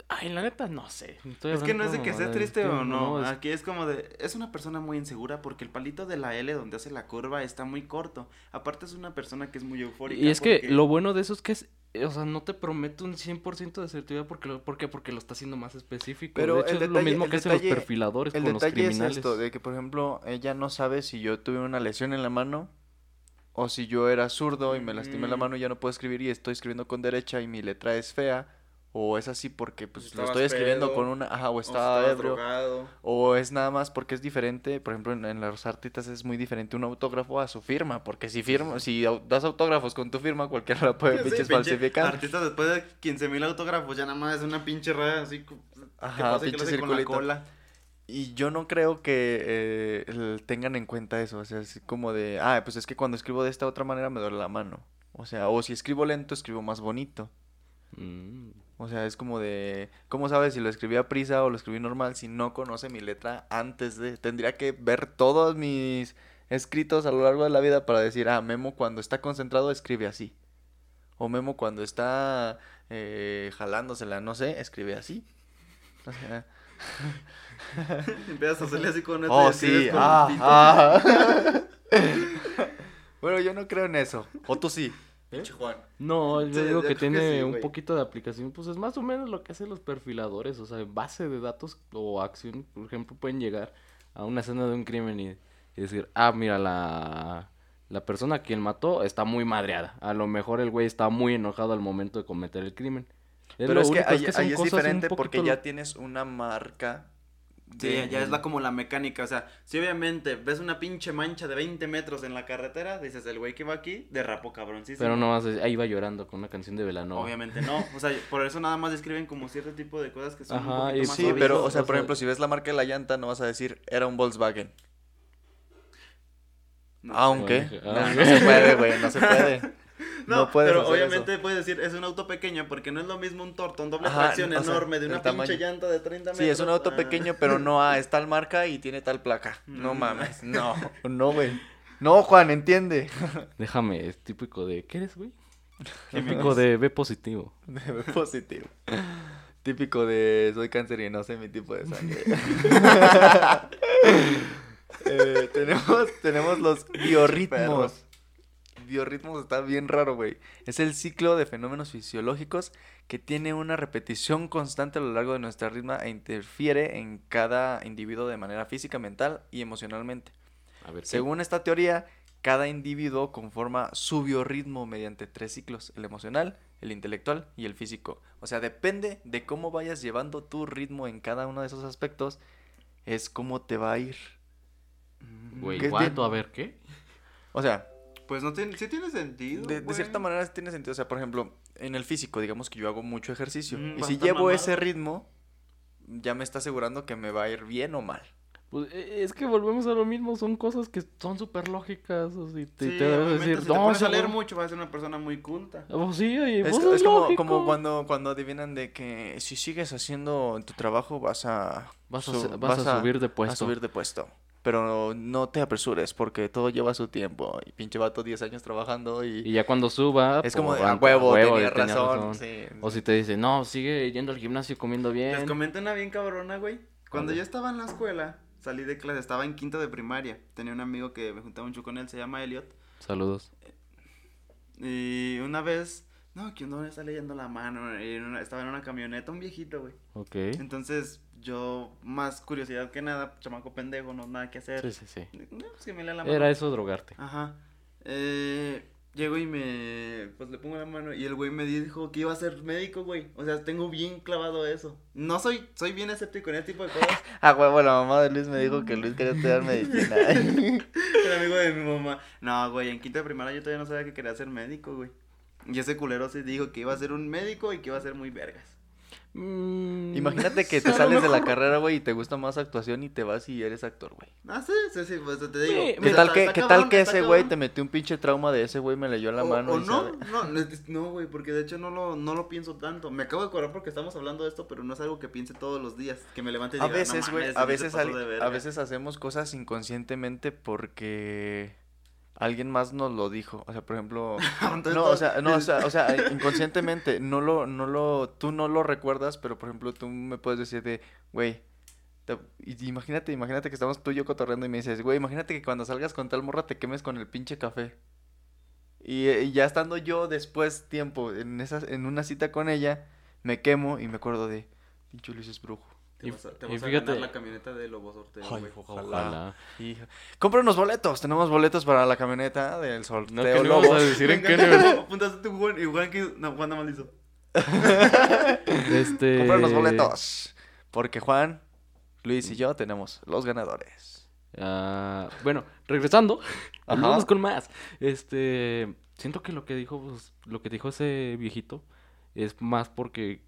Speaker 3: ay, la neta, no sé. estoy
Speaker 1: Es que no es de que sea triste o no.
Speaker 3: es-
Speaker 1: Aquí es como de. Es una persona muy insegura porque el palito de la L donde hace la curva está muy corto. Aparte, es una persona que es muy eufórica.
Speaker 3: Y es que
Speaker 1: porque-
Speaker 3: lo bueno de eso es que es, eh, o sea, no te promete un 100% de certidumbre porque lo, ¿por qué? Porque lo está haciendo más específico.
Speaker 2: Pero
Speaker 3: de hecho,
Speaker 2: el
Speaker 3: es lo
Speaker 2: detalle-
Speaker 3: mismo
Speaker 2: el
Speaker 3: que hacen
Speaker 2: detalle-
Speaker 3: los perfiladores
Speaker 2: El
Speaker 3: con los
Speaker 2: detalle es
Speaker 3: criminales.
Speaker 2: esto, de que por ejemplo ella no sabe si yo tuve una lesión en la mano o si yo era zurdo y me lastimé la
Speaker 1: Mm.
Speaker 2: mano y ya no puedo escribir y estoy escribiendo con derecha y mi letra es fea o es así porque pues lo
Speaker 1: Estabas
Speaker 2: estoy escribiendo
Speaker 1: pedo,
Speaker 2: con una, ajá, o
Speaker 1: O
Speaker 2: estaba
Speaker 1: estabas
Speaker 2: ebrio,
Speaker 1: drogado.
Speaker 2: o es nada más porque es diferente, por ejemplo, en, en las artistas es muy diferente un autógrafo a su firma, porque si firma, si das autógrafos con tu firma, cualquiera la puede
Speaker 1: Sí,
Speaker 2: pinches
Speaker 1: pinche
Speaker 2: falsificar.
Speaker 1: Artistas después de 15 mil autógrafos, ya nada más es una pinche raya así. que
Speaker 2: Ajá,
Speaker 1: que
Speaker 2: pinche
Speaker 1: lo hace con la cola.
Speaker 2: Y yo no creo que eh, tengan en cuenta eso, o sea, así como de, ah, pues es que cuando escribo de esta otra manera me duele la mano. O sea, o si escribo lento, escribo más bonito.
Speaker 3: Mm.
Speaker 2: O sea, es como de, ¿cómo sabes si lo escribí a prisa o lo escribí normal si no conoce mi letra antes de? Tendría que ver todos mis escritos a lo largo de la vida para decir, ah, Memo cuando está concentrado escribe así. O Memo cuando está eh, jalándosela, no sé, escribe así. O sea,
Speaker 1: Empiezas a hacerle así con
Speaker 2: oh, sí,
Speaker 1: con
Speaker 2: ah, ah. bueno, yo no creo en eso. O tú sí.
Speaker 1: Pinche Juan.
Speaker 3: No, yo digo que
Speaker 1: que
Speaker 3: tiene
Speaker 1: sí,
Speaker 3: un poquito de aplicación, pues es más o menos lo que hacen los perfiladores, o sea, en base de datos o acción, por ejemplo, pueden llegar a una escena de un crimen y, y decir, ah, mira, la, la persona a quien mató está muy madreada, a lo mejor el güey está muy enojado al momento de cometer el crimen.
Speaker 2: Pero es que ahí,
Speaker 3: son
Speaker 2: ahí es diferente porque ya tienes una marca.
Speaker 1: Sí,
Speaker 2: de-
Speaker 1: ya es la, como la mecánica, o sea, si obviamente ves una pinche mancha de 20 metros en la carretera, dices, el güey que va aquí derrapó cabroncísimo.
Speaker 3: Pero no más, ahí va llorando con una canción de Velanova.
Speaker 1: Obviamente no, o sea, por eso nada más describen como cierto tipo de cosas que son
Speaker 3: Ajá,
Speaker 1: un poquito
Speaker 3: y
Speaker 1: más
Speaker 2: Sí, pero, o sea,
Speaker 3: o
Speaker 2: por
Speaker 3: sea-
Speaker 2: ejemplo, si ves la marca de la llanta, no vas a decir, era un Volkswagen.
Speaker 1: No.
Speaker 2: Aunque, no, se puede, güey, no se puede.
Speaker 1: No,
Speaker 2: No puedes
Speaker 1: pero
Speaker 2: hacer
Speaker 1: obviamente puedes decir, es un auto pequeño, porque no es lo mismo un tortón doble
Speaker 2: Ajá,
Speaker 1: tracción
Speaker 2: o sea,
Speaker 1: enorme de una
Speaker 2: tamaño.
Speaker 1: pinche llanta de 30 metros.
Speaker 2: Sí, es un auto
Speaker 1: ah.
Speaker 2: pequeño, pero no ah, es tal marca y tiene tal placa. No
Speaker 1: Mm.
Speaker 2: mames, no, no, güey. No, Juan, entiende.
Speaker 3: Déjame, es típico de, ¿qué eres, güey? Típico de B positivo.
Speaker 2: De B positivo. Típico de soy cáncer y no sé mi tipo de sangre. Eh, tenemos, tenemos los biorritmos. Biorritmos está bien raro, güey. Es el ciclo de fenómenos fisiológicos que tiene una repetición constante a lo largo de nuestra ritma e interfiere en cada individuo de manera física, mental y emocionalmente.
Speaker 3: A ver, ¿qué?
Speaker 2: Según esta teoría, cada individuo conforma su biorritmo mediante tres ciclos, el emocional, el intelectual y el físico. O sea, depende de cómo vayas llevando tu ritmo en cada uno de esos aspectos, es cómo te va a ir.
Speaker 3: Güey,
Speaker 2: ¿Qué
Speaker 3: ¿what?
Speaker 2: tiene?
Speaker 3: A ver, ¿qué?
Speaker 2: O sea,
Speaker 1: Pues no tiene, sí tiene sentido.
Speaker 2: de, cierta manera sí tiene sentido. O sea, por ejemplo, en el físico, digamos que yo hago mucho ejercicio.
Speaker 1: Mm,
Speaker 2: y si llevo
Speaker 1: mamado.
Speaker 2: ese ritmo, ya me está asegurando que me va a ir bien o mal.
Speaker 3: Pues eh, es que volvemos a lo mismo, son cosas que son súper lógicas, o sea, te,
Speaker 1: Sí,
Speaker 3: te debes decir,
Speaker 1: si te
Speaker 3: no,
Speaker 1: pones a leer mucho, vas a ser una persona muy culta.
Speaker 3: Oh, sí, oye,
Speaker 2: Es,
Speaker 3: pues
Speaker 2: es como, cuando, cuando adivinan de que si sigues haciendo tu trabajo vas a,
Speaker 3: Vas a,
Speaker 2: su-
Speaker 3: se- vas a subir de puesto.
Speaker 2: a subir de puesto. Pero no te apresures porque todo lleva su tiempo. Y pinche vato 10 años trabajando y...
Speaker 3: Y ya cuando suba,
Speaker 2: es como
Speaker 3: pues,
Speaker 2: de, a
Speaker 3: a
Speaker 2: huevo, tenía
Speaker 3: tenía
Speaker 2: razón. sí.
Speaker 3: O si te dice, no, sigue yendo al gimnasio comiendo
Speaker 1: Les
Speaker 3: bien.
Speaker 1: comento una bien cabrona, güey. Cuando yo estaba en la escuela, salí de clase, estaba en quinto de primaria. Tenía un amigo que me juntaba mucho con él, se llama Elliot.
Speaker 3: Saludos.
Speaker 1: Y una vez, no, que uno está leyendo la mano. y en una- estaba en una camioneta, un viejito, güey.
Speaker 3: Ok.
Speaker 1: Entonces, yo, más curiosidad que nada, chamaco pendejo, no nada que hacer.
Speaker 3: Sí, sí, sí.
Speaker 1: No, pues que me lea la mano.
Speaker 3: Era eso drogarte.
Speaker 1: Ajá. Eh, llego y me. Pues le pongo la mano. Y el güey me dijo que iba a ser médico, güey. O sea, tengo bien clavado eso. No soy. Soy bien escéptico en este tipo de cosas.
Speaker 2: Ah, huevo, la mamá de Luis me dijo que Luis quería estudiar medicina.
Speaker 1: el amigo de mi mamá. No, güey, en quinta de primaria yo todavía no sabía que quería ser médico, güey. Y ese culero se dijo que iba a ser un médico y que iba a ser muy vergas.
Speaker 3: Mm,
Speaker 2: Imagínate que
Speaker 3: a
Speaker 2: te sales de la carrera, güey, y te gusta más actuación y te vas y eres actor, güey.
Speaker 1: Ah, sí, sí, sí, pues te digo.
Speaker 3: Sí,
Speaker 2: ¿Qué tal
Speaker 1: está-
Speaker 2: que,
Speaker 1: está
Speaker 2: qué
Speaker 1: cabrón,
Speaker 2: tal que ese güey te metió un pinche trauma de ese güey me leyó la
Speaker 1: O-
Speaker 2: mano
Speaker 1: o
Speaker 2: y
Speaker 1: no,
Speaker 2: sabe?
Speaker 1: no, no, güey, porque de hecho no lo, no lo pienso tanto. Me acabo de acordar porque estamos hablando de esto, pero no es algo que piense todos los días. Que me levante y
Speaker 2: A
Speaker 1: diga, "No
Speaker 2: veces, güey, a veces, al- a
Speaker 1: verga".
Speaker 2: veces hacemos cosas inconscientemente porque alguien más nos lo dijo. O sea, por ejemplo,
Speaker 1: Entonces,
Speaker 2: no, o sea, no, o sea, o sea, inconscientemente, no lo, no lo, tú no lo recuerdas, pero por ejemplo, tú me puedes decir de, güey, te- imagínate, imagínate que estamos tú y yo cotorreando y me dices, güey, imagínate que cuando salgas con tal morra te quemes con el pinche café. Y, eh, y ya estando yo después tiempo en esa, en una cita con ella, me quemo y me acuerdo de, pinche Luis es brujo.
Speaker 1: Te
Speaker 3: Y-
Speaker 1: vas a, te
Speaker 3: y
Speaker 1: vas a
Speaker 3: fíjate-
Speaker 1: ganar la camioneta de Lobos Ortega,
Speaker 2: Ay, ojalá.
Speaker 3: Ojalá.
Speaker 2: Compra unos boletos, tenemos boletos para la camioneta del sorteo
Speaker 3: No, que no
Speaker 2: Lobos.
Speaker 3: vamos a decir en qué nivel.
Speaker 1: apuntaste tú, Juan, y Juan que... No, Juan nada más hizo.
Speaker 3: Este...
Speaker 2: Comprar los boletos. Porque Juan, Luis y yo tenemos los ganadores.
Speaker 3: Ah, bueno, regresando, vamos con más. Este, siento que lo que dijo, pues, lo que dijo ese viejito es más porque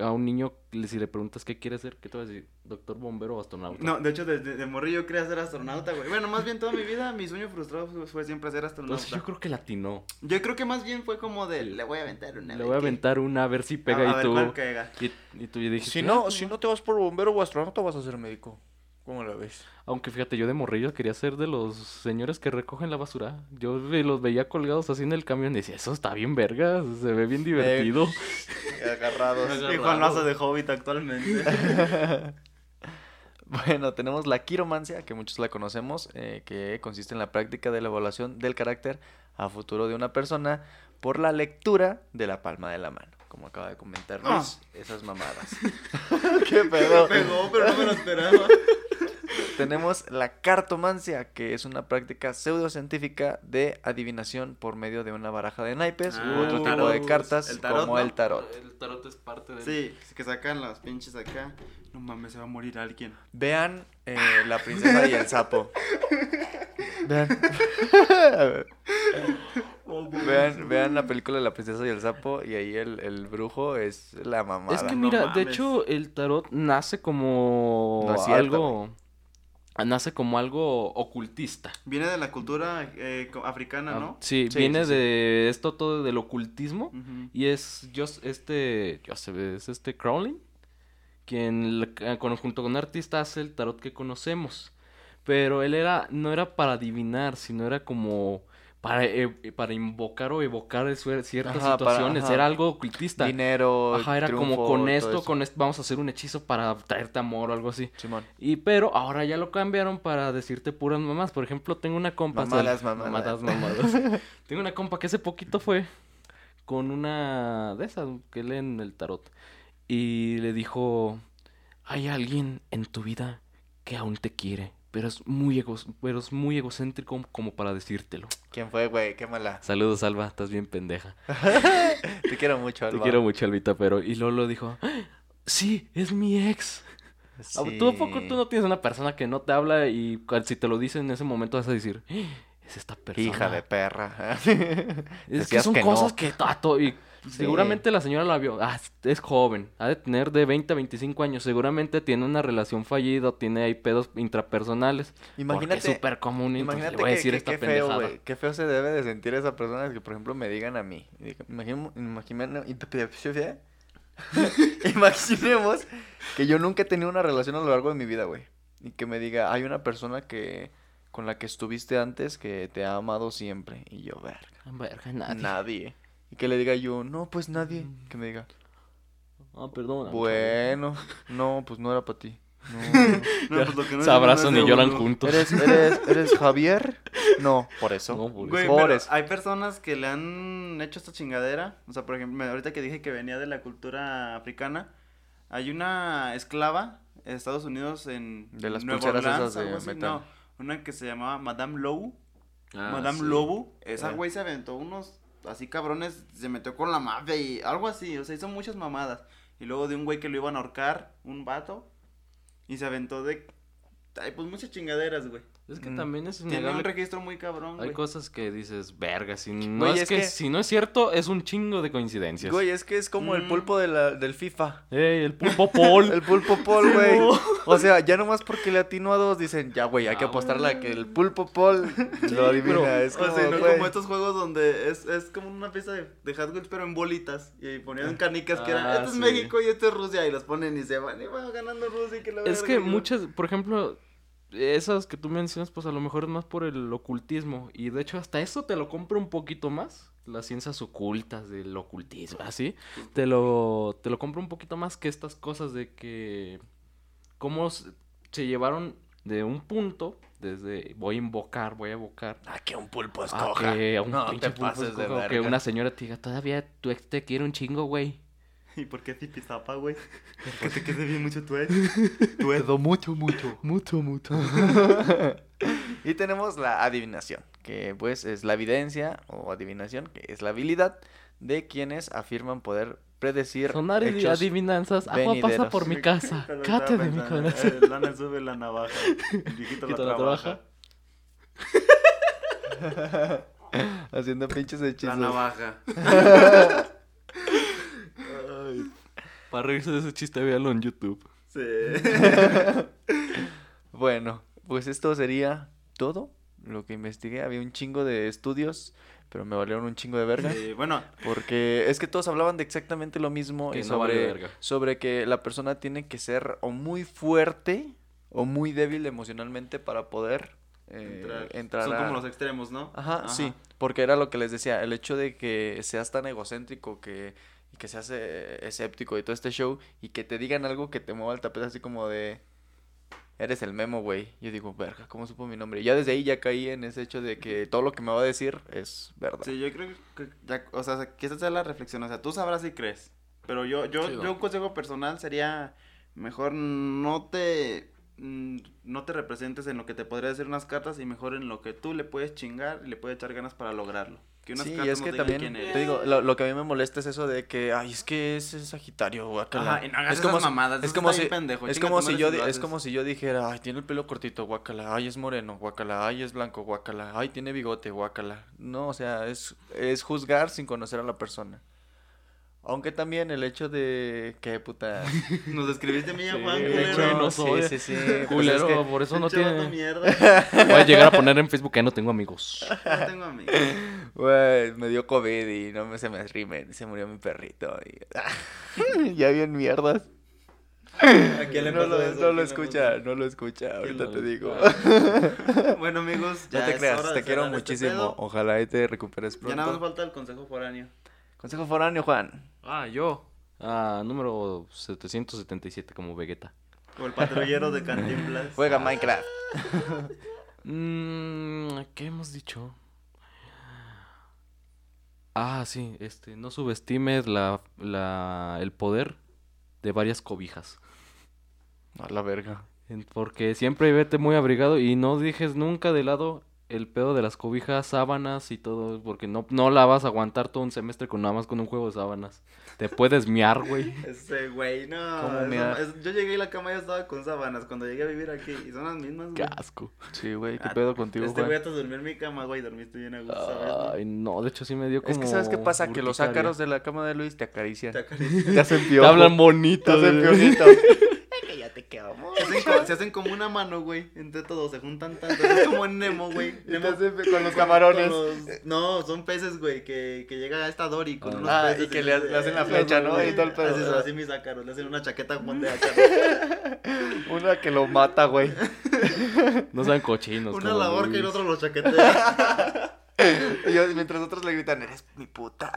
Speaker 3: a un niño si le preguntas qué quiere ser, ¿qué te va a decir? ¿Doctor, bombero o astronauta?
Speaker 1: No, de hecho, desde de, morrillo yo quería ser astronauta, güey. Bueno, más bien toda mi vida, mi sueño frustrado fue, fue siempre ser astronauta.
Speaker 3: Entonces yo creo que latinó.
Speaker 1: Yo creo que más bien fue como de, le voy a aventar una.
Speaker 3: Le voy a aventar una a ver si pega
Speaker 1: a, a
Speaker 3: y
Speaker 1: ver
Speaker 3: tú.
Speaker 1: cuál pega.
Speaker 3: Y, y tú ya dijiste.
Speaker 2: Si
Speaker 3: "Ah,
Speaker 2: no,
Speaker 3: pues
Speaker 2: si
Speaker 3: va".
Speaker 2: no te vas por bombero o astronauta, vas a ser médico. ¿Cómo la ves?
Speaker 3: Aunque fíjate, yo de morrillo quería ser de los señores que recogen la basura. Yo los veía colgados así en el camión y decía, eso está bien verga, se ve bien divertido.
Speaker 2: Agarrados.
Speaker 1: Y Juan de Hobbit actualmente.
Speaker 2: Bueno, tenemos la quiromancia, que muchos la conocemos, eh, que consiste en la práctica de la evaluación del carácter a futuro de una persona por la lectura de la palma de la mano. Como acaba de comentar Luis, esas mamadas. ¿Qué pedo?
Speaker 1: Pegó, pero no me lo esperaba.
Speaker 2: Tenemos la cartomancia, que es una práctica pseudocientífica de adivinación por medio de una baraja de naipes u
Speaker 1: Ah,
Speaker 2: otro tipo
Speaker 1: tarot.
Speaker 2: de cartas
Speaker 1: El tarot,
Speaker 2: como
Speaker 1: ¿no?
Speaker 2: el tarot.
Speaker 3: El tarot es parte del...
Speaker 1: Sí, que sacan las pinches acá. No mames, se va a morir alguien.
Speaker 2: Vean eh, La princesa y el sapo. Vean. vean, vean la película de La princesa y el sapo y ahí el, el brujo es la mamada.
Speaker 3: Es que
Speaker 1: no
Speaker 3: mira, de hecho el tarot nace como
Speaker 2: No es cierto,
Speaker 3: algo... Nace como algo ocultista.
Speaker 1: Viene de la cultura eh, africana,
Speaker 3: Ah,
Speaker 1: ¿no?
Speaker 3: Sí,
Speaker 2: Sí,
Speaker 3: viene
Speaker 2: sí, sí.
Speaker 3: de esto todo del ocultismo. Y es Jos- este, Joseph, es este Crowley, quien eh, con- junto con un artista hace el tarot que conocemos. Pero él era, no era para adivinar, sino era como para, e- para invocar o evocar ciertas
Speaker 2: Ajá, para-
Speaker 3: situaciones.
Speaker 2: ajá.
Speaker 3: Era algo ocultista.
Speaker 2: Dinero,
Speaker 3: Ajá, era como con esto, con esto, vamos a hacer un hechizo para traerte amor o algo así.
Speaker 2: Simón.
Speaker 3: Y pero ahora ya lo cambiaron para decirte puras mamás. Por ejemplo, tengo una compa.
Speaker 2: Mamadas, mamadas.
Speaker 3: mamadas, mamadas. tengo una compa que hace poquito fue con una de esas que leen el tarot. Y le dijo, hay alguien en tu vida que aún te quiere, pero es muy, ego pero es muy egocéntrico como para decírtelo.
Speaker 2: ¿Quién fue, güey? Qué mala.
Speaker 3: Saludos, Alba, estás bien pendeja.
Speaker 2: Te quiero mucho,
Speaker 3: Te
Speaker 2: Alba.
Speaker 3: quiero mucho, Albita, pero... Y Lolo dijo, "Ah, sí, es mi ex. Ah, ¿Tú poco tú no tienes una persona que no te habla y si te lo dice en ese momento vas a decir, "Ah, es esta persona?
Speaker 2: Hija de perra.
Speaker 3: Es que son
Speaker 2: que
Speaker 3: cosas
Speaker 2: no.
Speaker 3: que tato y seguramente la señora la vio. Ah, es- joven, ha de tener de 20 a 25 años. Seguramente tiene una relación fallida, tiene ahí pedos intrapersonales.
Speaker 2: Imagínate.
Speaker 3: Porque es súper común.
Speaker 2: Imagínate
Speaker 3: le voy a
Speaker 2: que-
Speaker 3: decir
Speaker 2: que-
Speaker 3: esta
Speaker 2: qué feo,
Speaker 3: pendejada.
Speaker 2: güey. Qué feo se debe de sentir esa persona que, por ejemplo, me digan a mí. Imagino, imagina- Imaginemos que yo nunca he tenido una relación a lo largo de mi vida, güey. Y que me diga, hay una persona que con la que estuviste antes que te ha amado siempre. Y yo, verga.
Speaker 3: Verga, nadie.
Speaker 2: Nadie. Y que le diga yo, no, pues nadie. Que me diga,
Speaker 3: Ah, perdón.
Speaker 2: bueno, no, pues no era para ti. No.
Speaker 1: No, pues lo que no de
Speaker 3: lloran juntos.
Speaker 2: ¿Eres, eres, ¿Eres Javier? No, por eso.
Speaker 3: No, por
Speaker 1: Güey,
Speaker 3: eso.
Speaker 2: Por
Speaker 1: pero
Speaker 2: eso.
Speaker 1: hay personas que le han hecho esta chingadera. O sea, por ejemplo, ahorita que dije que venía de la cultura africana, hay una esclava en Estados Unidos en
Speaker 2: De las
Speaker 1: Nueva
Speaker 2: pulseras
Speaker 1: Orleans,
Speaker 2: esas de metal.
Speaker 1: No, una que se llamaba Madame Lowe.
Speaker 3: Ah,
Speaker 1: Madame
Speaker 3: sí.
Speaker 1: Lobo. Esa
Speaker 2: Eh.
Speaker 1: güey se aventó unos así cabrones, se metió con la mafia y algo así. O sea, hizo muchas mamadas. Y luego de un güey que lo iban a ahorcar, un vato. Y se aventó de. Ay, pues muchas chingaderas, güey.
Speaker 3: Es que
Speaker 2: Mm.
Speaker 3: también es
Speaker 1: Tiene un registro muy cabrón,
Speaker 3: Hay
Speaker 1: güey.
Speaker 3: cosas que dices, verga, si no
Speaker 2: Güey,
Speaker 3: es,
Speaker 2: es
Speaker 3: que,
Speaker 2: que-
Speaker 3: si no es cierto, es un chingo de coincidencias.
Speaker 2: Güey, es que es como el
Speaker 1: Mm.
Speaker 2: pulpo de la, del FIFA.
Speaker 3: Ey, el pulpo Paul.
Speaker 2: El pulpo Paul, güey. O sea, ya nomás porque le atino a dos dicen, ya, güey, hay que
Speaker 3: Ah,
Speaker 2: apostarle a que el pulpo Paul lo adivina.
Speaker 3: pero-
Speaker 2: es
Speaker 1: O
Speaker 2: como,
Speaker 1: sea, no
Speaker 2: güey.
Speaker 1: como estos juegos donde es, es como una pieza de, de Hot Wheels, pero en bolitas. Y ponían canicas que eran, este es. México y este es Rusia. Y las ponen y se van y va ganando Rusia. Y que la
Speaker 3: Es
Speaker 1: verga,
Speaker 3: que muchas, por ejemplo, esas que tú mencionas, pues a lo mejor es más por el ocultismo. Y de hecho, hasta eso te lo compro un poquito más. Las ciencias ocultas del ocultismo, así. Te lo, te lo compro un poquito más que estas cosas de que. cómo se llevaron de un punto, desde voy a invocar, voy a evocar.
Speaker 2: Ah, que un pulpo
Speaker 3: a
Speaker 2: escoja.
Speaker 3: que a un
Speaker 2: no te pases de verga.
Speaker 3: que una señora te diga, todavía tu ex te quiere un chingo, güey.
Speaker 1: ¿Y por qué Zipizapa, güey? Que te quede bien mucho tu ex. Tu ex.
Speaker 2: mucho, mucho.
Speaker 3: Mucho, mucho.
Speaker 2: Y tenemos la adivinación, que pues es la evidencia o adivinación, que es la habilidad de quienes afirman poder predecir
Speaker 3: Sonar y adivinanzas. Agua pasa por mi casa. Cate de mi corazón.
Speaker 1: eh, Lana sube la navaja. El viejito la
Speaker 3: la
Speaker 1: trabaja.
Speaker 2: haciendo pinches hechizos.
Speaker 1: La navaja.
Speaker 3: Para reírse de ese chiste, véanlo en YouTube.
Speaker 1: Sí.
Speaker 2: Bueno, pues esto sería todo lo que investigué. Había un chingo de estudios, pero me valieron un chingo de verga.
Speaker 1: Sí, Bueno,
Speaker 2: Porque es que todos hablaban de exactamente lo mismo
Speaker 3: Que
Speaker 2: y
Speaker 3: no vale
Speaker 2: sobre,
Speaker 3: verga.
Speaker 2: sobre que la persona tiene que ser o muy fuerte o muy débil emocionalmente para poder eh,
Speaker 1: entrar.
Speaker 2: entrar
Speaker 1: Son
Speaker 2: a-
Speaker 1: como los extremos, ¿no?
Speaker 2: Ajá, sí, porque era lo que les decía, el hecho de que seas tan egocéntrico que, y que seas eh, escéptico y todo este show y que te digan algo que te mueva el tapete así como de, eres el memo, güey. Yo digo, verga, ¿cómo supo mi nombre? Y ya desde ahí ya caí en ese hecho de que todo lo que me va a decir es verdad.
Speaker 1: Sí, yo creo que ya, o sea, que esa sea la reflexión, o sea, tú sabrás si crees, pero yo, yo,
Speaker 3: Sí,
Speaker 1: yo un consejo personal sería, mejor no te, mm, no te representes en lo que te podría decir unas cartas y mejor en lo que tú le puedes chingar y le puedes echar ganas para lograrlo. Que unas
Speaker 2: Sí,
Speaker 1: cartas
Speaker 2: es que también, te digo, lo, lo que a mí me molesta es eso de que, ay, es que es, es Sagitario, guacala.
Speaker 1: Ajá, y no hagas
Speaker 2: es como
Speaker 1: esas mamadas,
Speaker 2: es como si,
Speaker 1: pendejo,
Speaker 2: es como si yo, es como si yo dijera, ay, tiene el pelo cortito, guacala, ay, es moreno, guacala, ay, es blanco, guacala, ay, tiene bigote, guacala. No, o sea, es, es juzgar sin conocer a la persona. Aunque también el hecho de que, puta...
Speaker 1: Nos describiste a mí a
Speaker 3: Sí,
Speaker 1: Juan, culero.
Speaker 3: no
Speaker 2: sí, sí, sí, pues es
Speaker 3: Culero,
Speaker 2: que-
Speaker 3: por eso no tiene.
Speaker 1: mierda.
Speaker 3: Voy a llegar a poner en Facebook que no tengo amigos.
Speaker 1: No tengo amigos.
Speaker 2: Güey, me dio COVID y no me se me rimen, se murió mi perrito. Y... ya bien mierdas.
Speaker 1: ¿A quién le
Speaker 2: no lo,
Speaker 1: eso?
Speaker 2: no
Speaker 1: ¿A
Speaker 2: lo
Speaker 1: le
Speaker 2: escucha,
Speaker 1: pasó?
Speaker 2: no lo escucha, ahorita
Speaker 3: lo
Speaker 2: te digo.
Speaker 1: Bueno, amigos,
Speaker 2: No
Speaker 1: ya
Speaker 2: te
Speaker 1: es
Speaker 2: creas, te quiero
Speaker 1: este
Speaker 2: muchísimo. Ojalá y te recuperes
Speaker 1: Ya nada más
Speaker 2: pronto.
Speaker 1: falta el consejo foráneo.
Speaker 2: Consejo foráneo, Juan.
Speaker 3: Ah, yo. Ah, número 777 como Vegeta.
Speaker 1: O el patrullero de Cantinflas.
Speaker 2: Juega Minecraft.
Speaker 3: Mm, ¿Qué hemos dicho? Ah, sí, este, no subestimes la, la, el poder de varias cobijas.
Speaker 2: A la verga.
Speaker 3: Porque siempre vete muy abrigado y no dejes nunca de lado el pedo de las cobijas, sábanas y todo, porque no, no la vas a aguantar todo un semestre con nada más con un juego de sábanas. Te puedes miar, güey.
Speaker 1: Ese güey, no.
Speaker 2: ¿Cómo
Speaker 1: eso-
Speaker 2: me da?
Speaker 1: es- yo llegué y la cama ya estaba con sábanas cuando llegué a vivir aquí. Y son las mismas,
Speaker 3: Qué
Speaker 1: güey.
Speaker 3: asco.
Speaker 2: Sí, güey, ¿qué
Speaker 1: Ah,
Speaker 2: pedo contigo,
Speaker 1: Este
Speaker 2: Juan?
Speaker 1: güey hasta durmió en mi cama, güey. Dormiste bien a gusto, ¿sabes? no?
Speaker 3: Ay, no, de hecho sí me dio como
Speaker 2: Es que, ¿sabes qué pasa? Que los ácaros de la cama de Luis te acarician.
Speaker 1: Te acarician.
Speaker 2: Te hacen
Speaker 3: Te
Speaker 2: piojo.
Speaker 3: hablan
Speaker 2: Te
Speaker 3: bonito.
Speaker 2: hacen
Speaker 3: güey.
Speaker 2: piojito. Te quedó.
Speaker 1: Se hacen, co- se hacen como una mano, güey. Entre todos, se juntan tanto. Es como en Nemo, güey. Nemo
Speaker 2: hacen con los
Speaker 1: con
Speaker 2: camarones.
Speaker 1: los- No, son peces, güey. Que, que llega a esta Dory con
Speaker 3: Ah.
Speaker 1: unos
Speaker 2: Ah,
Speaker 1: peces.
Speaker 2: y que le, hacen la
Speaker 1: "Eh,
Speaker 2: flecha, ¿no?
Speaker 1: güey".
Speaker 2: Y todo el
Speaker 1: Así,
Speaker 2: pedo.
Speaker 1: así mis ácaros. Le hacen una chaqueta a Juan de ácaros.
Speaker 2: Una que lo mata, güey.
Speaker 3: No sean cochinos.
Speaker 1: Una la horca y el otro lo chaquetea.
Speaker 2: Y yo- mientras otros le gritan, eres mi puta.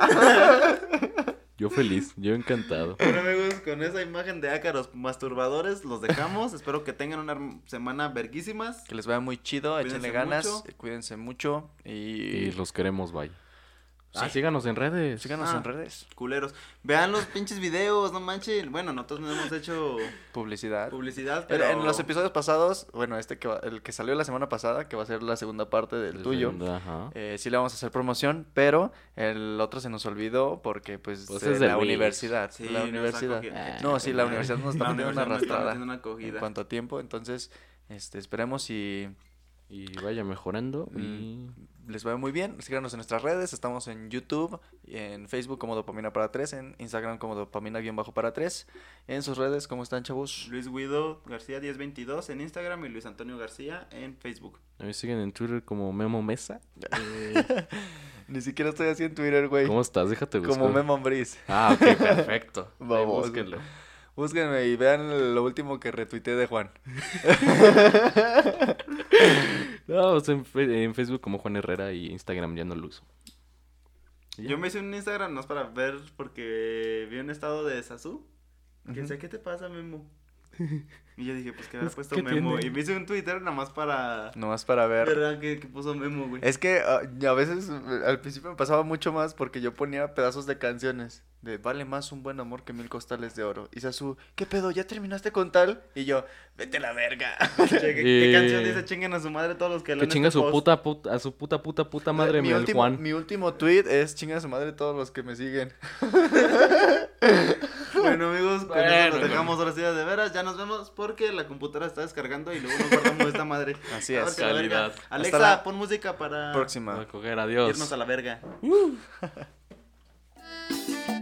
Speaker 3: Yo feliz, yo encantado.
Speaker 1: Bueno, amigos, con esa imagen de ácaros masturbadores los dejamos. Espero que tengan una semana verguísimas.
Speaker 2: Que les vaya muy chido, échenle ganas,
Speaker 1: mucho.
Speaker 2: cuídense mucho y,
Speaker 3: Y los queremos, bye. Ah,
Speaker 2: Sí.
Speaker 3: síganos en redes.
Speaker 2: síganos
Speaker 1: Ah.
Speaker 2: en redes.
Speaker 1: Culeros. Vean los pinches videos, no manchen. Bueno, nosotros no hemos hecho
Speaker 2: Publicidad.
Speaker 1: publicidad,
Speaker 2: En-
Speaker 1: pero...
Speaker 2: En los episodios pasados, bueno, este que va- el que salió la semana pasada, que va a ser la segunda parte del tuyo,
Speaker 3: Ajá.
Speaker 2: eh, sí le vamos a hacer promoción, pero el otro se nos olvidó porque pues,
Speaker 3: Pues
Speaker 2: eh,
Speaker 3: es de
Speaker 2: la
Speaker 3: Luis.
Speaker 2: universidad,
Speaker 1: Sí,
Speaker 2: la universidad. No, sí, la universidad nos está
Speaker 1: La
Speaker 2: metiendo una arrastrada
Speaker 1: una
Speaker 2: en cuanto a tiempo, entonces este esperemos y
Speaker 3: Y vaya mejorando.
Speaker 2: Mm.
Speaker 3: Y
Speaker 2: les vaya muy bien. Síganos en nuestras redes. Estamos en YouTube, en Facebook como Dopamina para 3, en Instagram como Dopamina-para 3. En sus redes, ¿cómo están, chavos?
Speaker 1: Luis Guido García 1022 en Instagram y Luis Antonio García en Facebook.
Speaker 3: a mí siguen en Twitter como Memo Mesa. Eh,
Speaker 2: Ni siquiera estoy así en Twitter, güey.
Speaker 3: ¿Cómo estás? Déjate buscar.
Speaker 2: Como Memo Ambris.
Speaker 3: Ah, ok, perfecto. Ahí
Speaker 2: Vamos.
Speaker 3: búsquenlo.
Speaker 2: Búsquenme y vean lo último que retuiteé de Juan.
Speaker 3: No, pues en, fe- en Facebook como Juan Herrera y Instagram ya no lo uso.
Speaker 1: Yo me hice un Instagram no es para ver porque vi un estado de Sasu. Que decía, ¿qué te pasa, Memo? Y yo dije, pues que habrá
Speaker 3: Pues,
Speaker 1: puesto
Speaker 3: ¿qué
Speaker 1: Memo.
Speaker 3: tiene?
Speaker 1: Y me hice un Twitter nada más para
Speaker 2: Nomás para ver.
Speaker 1: ver que, que puso Memo, güey.
Speaker 2: Es que ah, a veces eh, al principio me pasaba mucho más porque yo ponía pedazos de canciones de vale más un buen amor que mil costales de oro. Y Sasu, ¿qué pedo? ¿Ya terminaste con tal? Y yo, vete a la verga.
Speaker 1: ¿Qué, qué canción dice chinguen a su madre todos los que
Speaker 3: Que
Speaker 1: leen
Speaker 3: chinga
Speaker 1: este
Speaker 3: su
Speaker 1: post"?
Speaker 3: puta, puta, a su puta, puta, puta madre,
Speaker 2: mi,
Speaker 3: mi
Speaker 2: último,
Speaker 3: Juan.
Speaker 2: mi último tweet es chinga a su madre todos los que me siguen.
Speaker 1: Bueno, amigos, con
Speaker 2: bueno,
Speaker 1: eso nos dejamos ahora sí de veras. Ya nos vemos porque la computadora está descargando y luego nos guardamos esta madre.
Speaker 2: Así es,
Speaker 3: calidad.
Speaker 1: Alexa, pon música para.
Speaker 2: Próxima.
Speaker 3: Adiós.
Speaker 1: Irnos a la verga. Uh.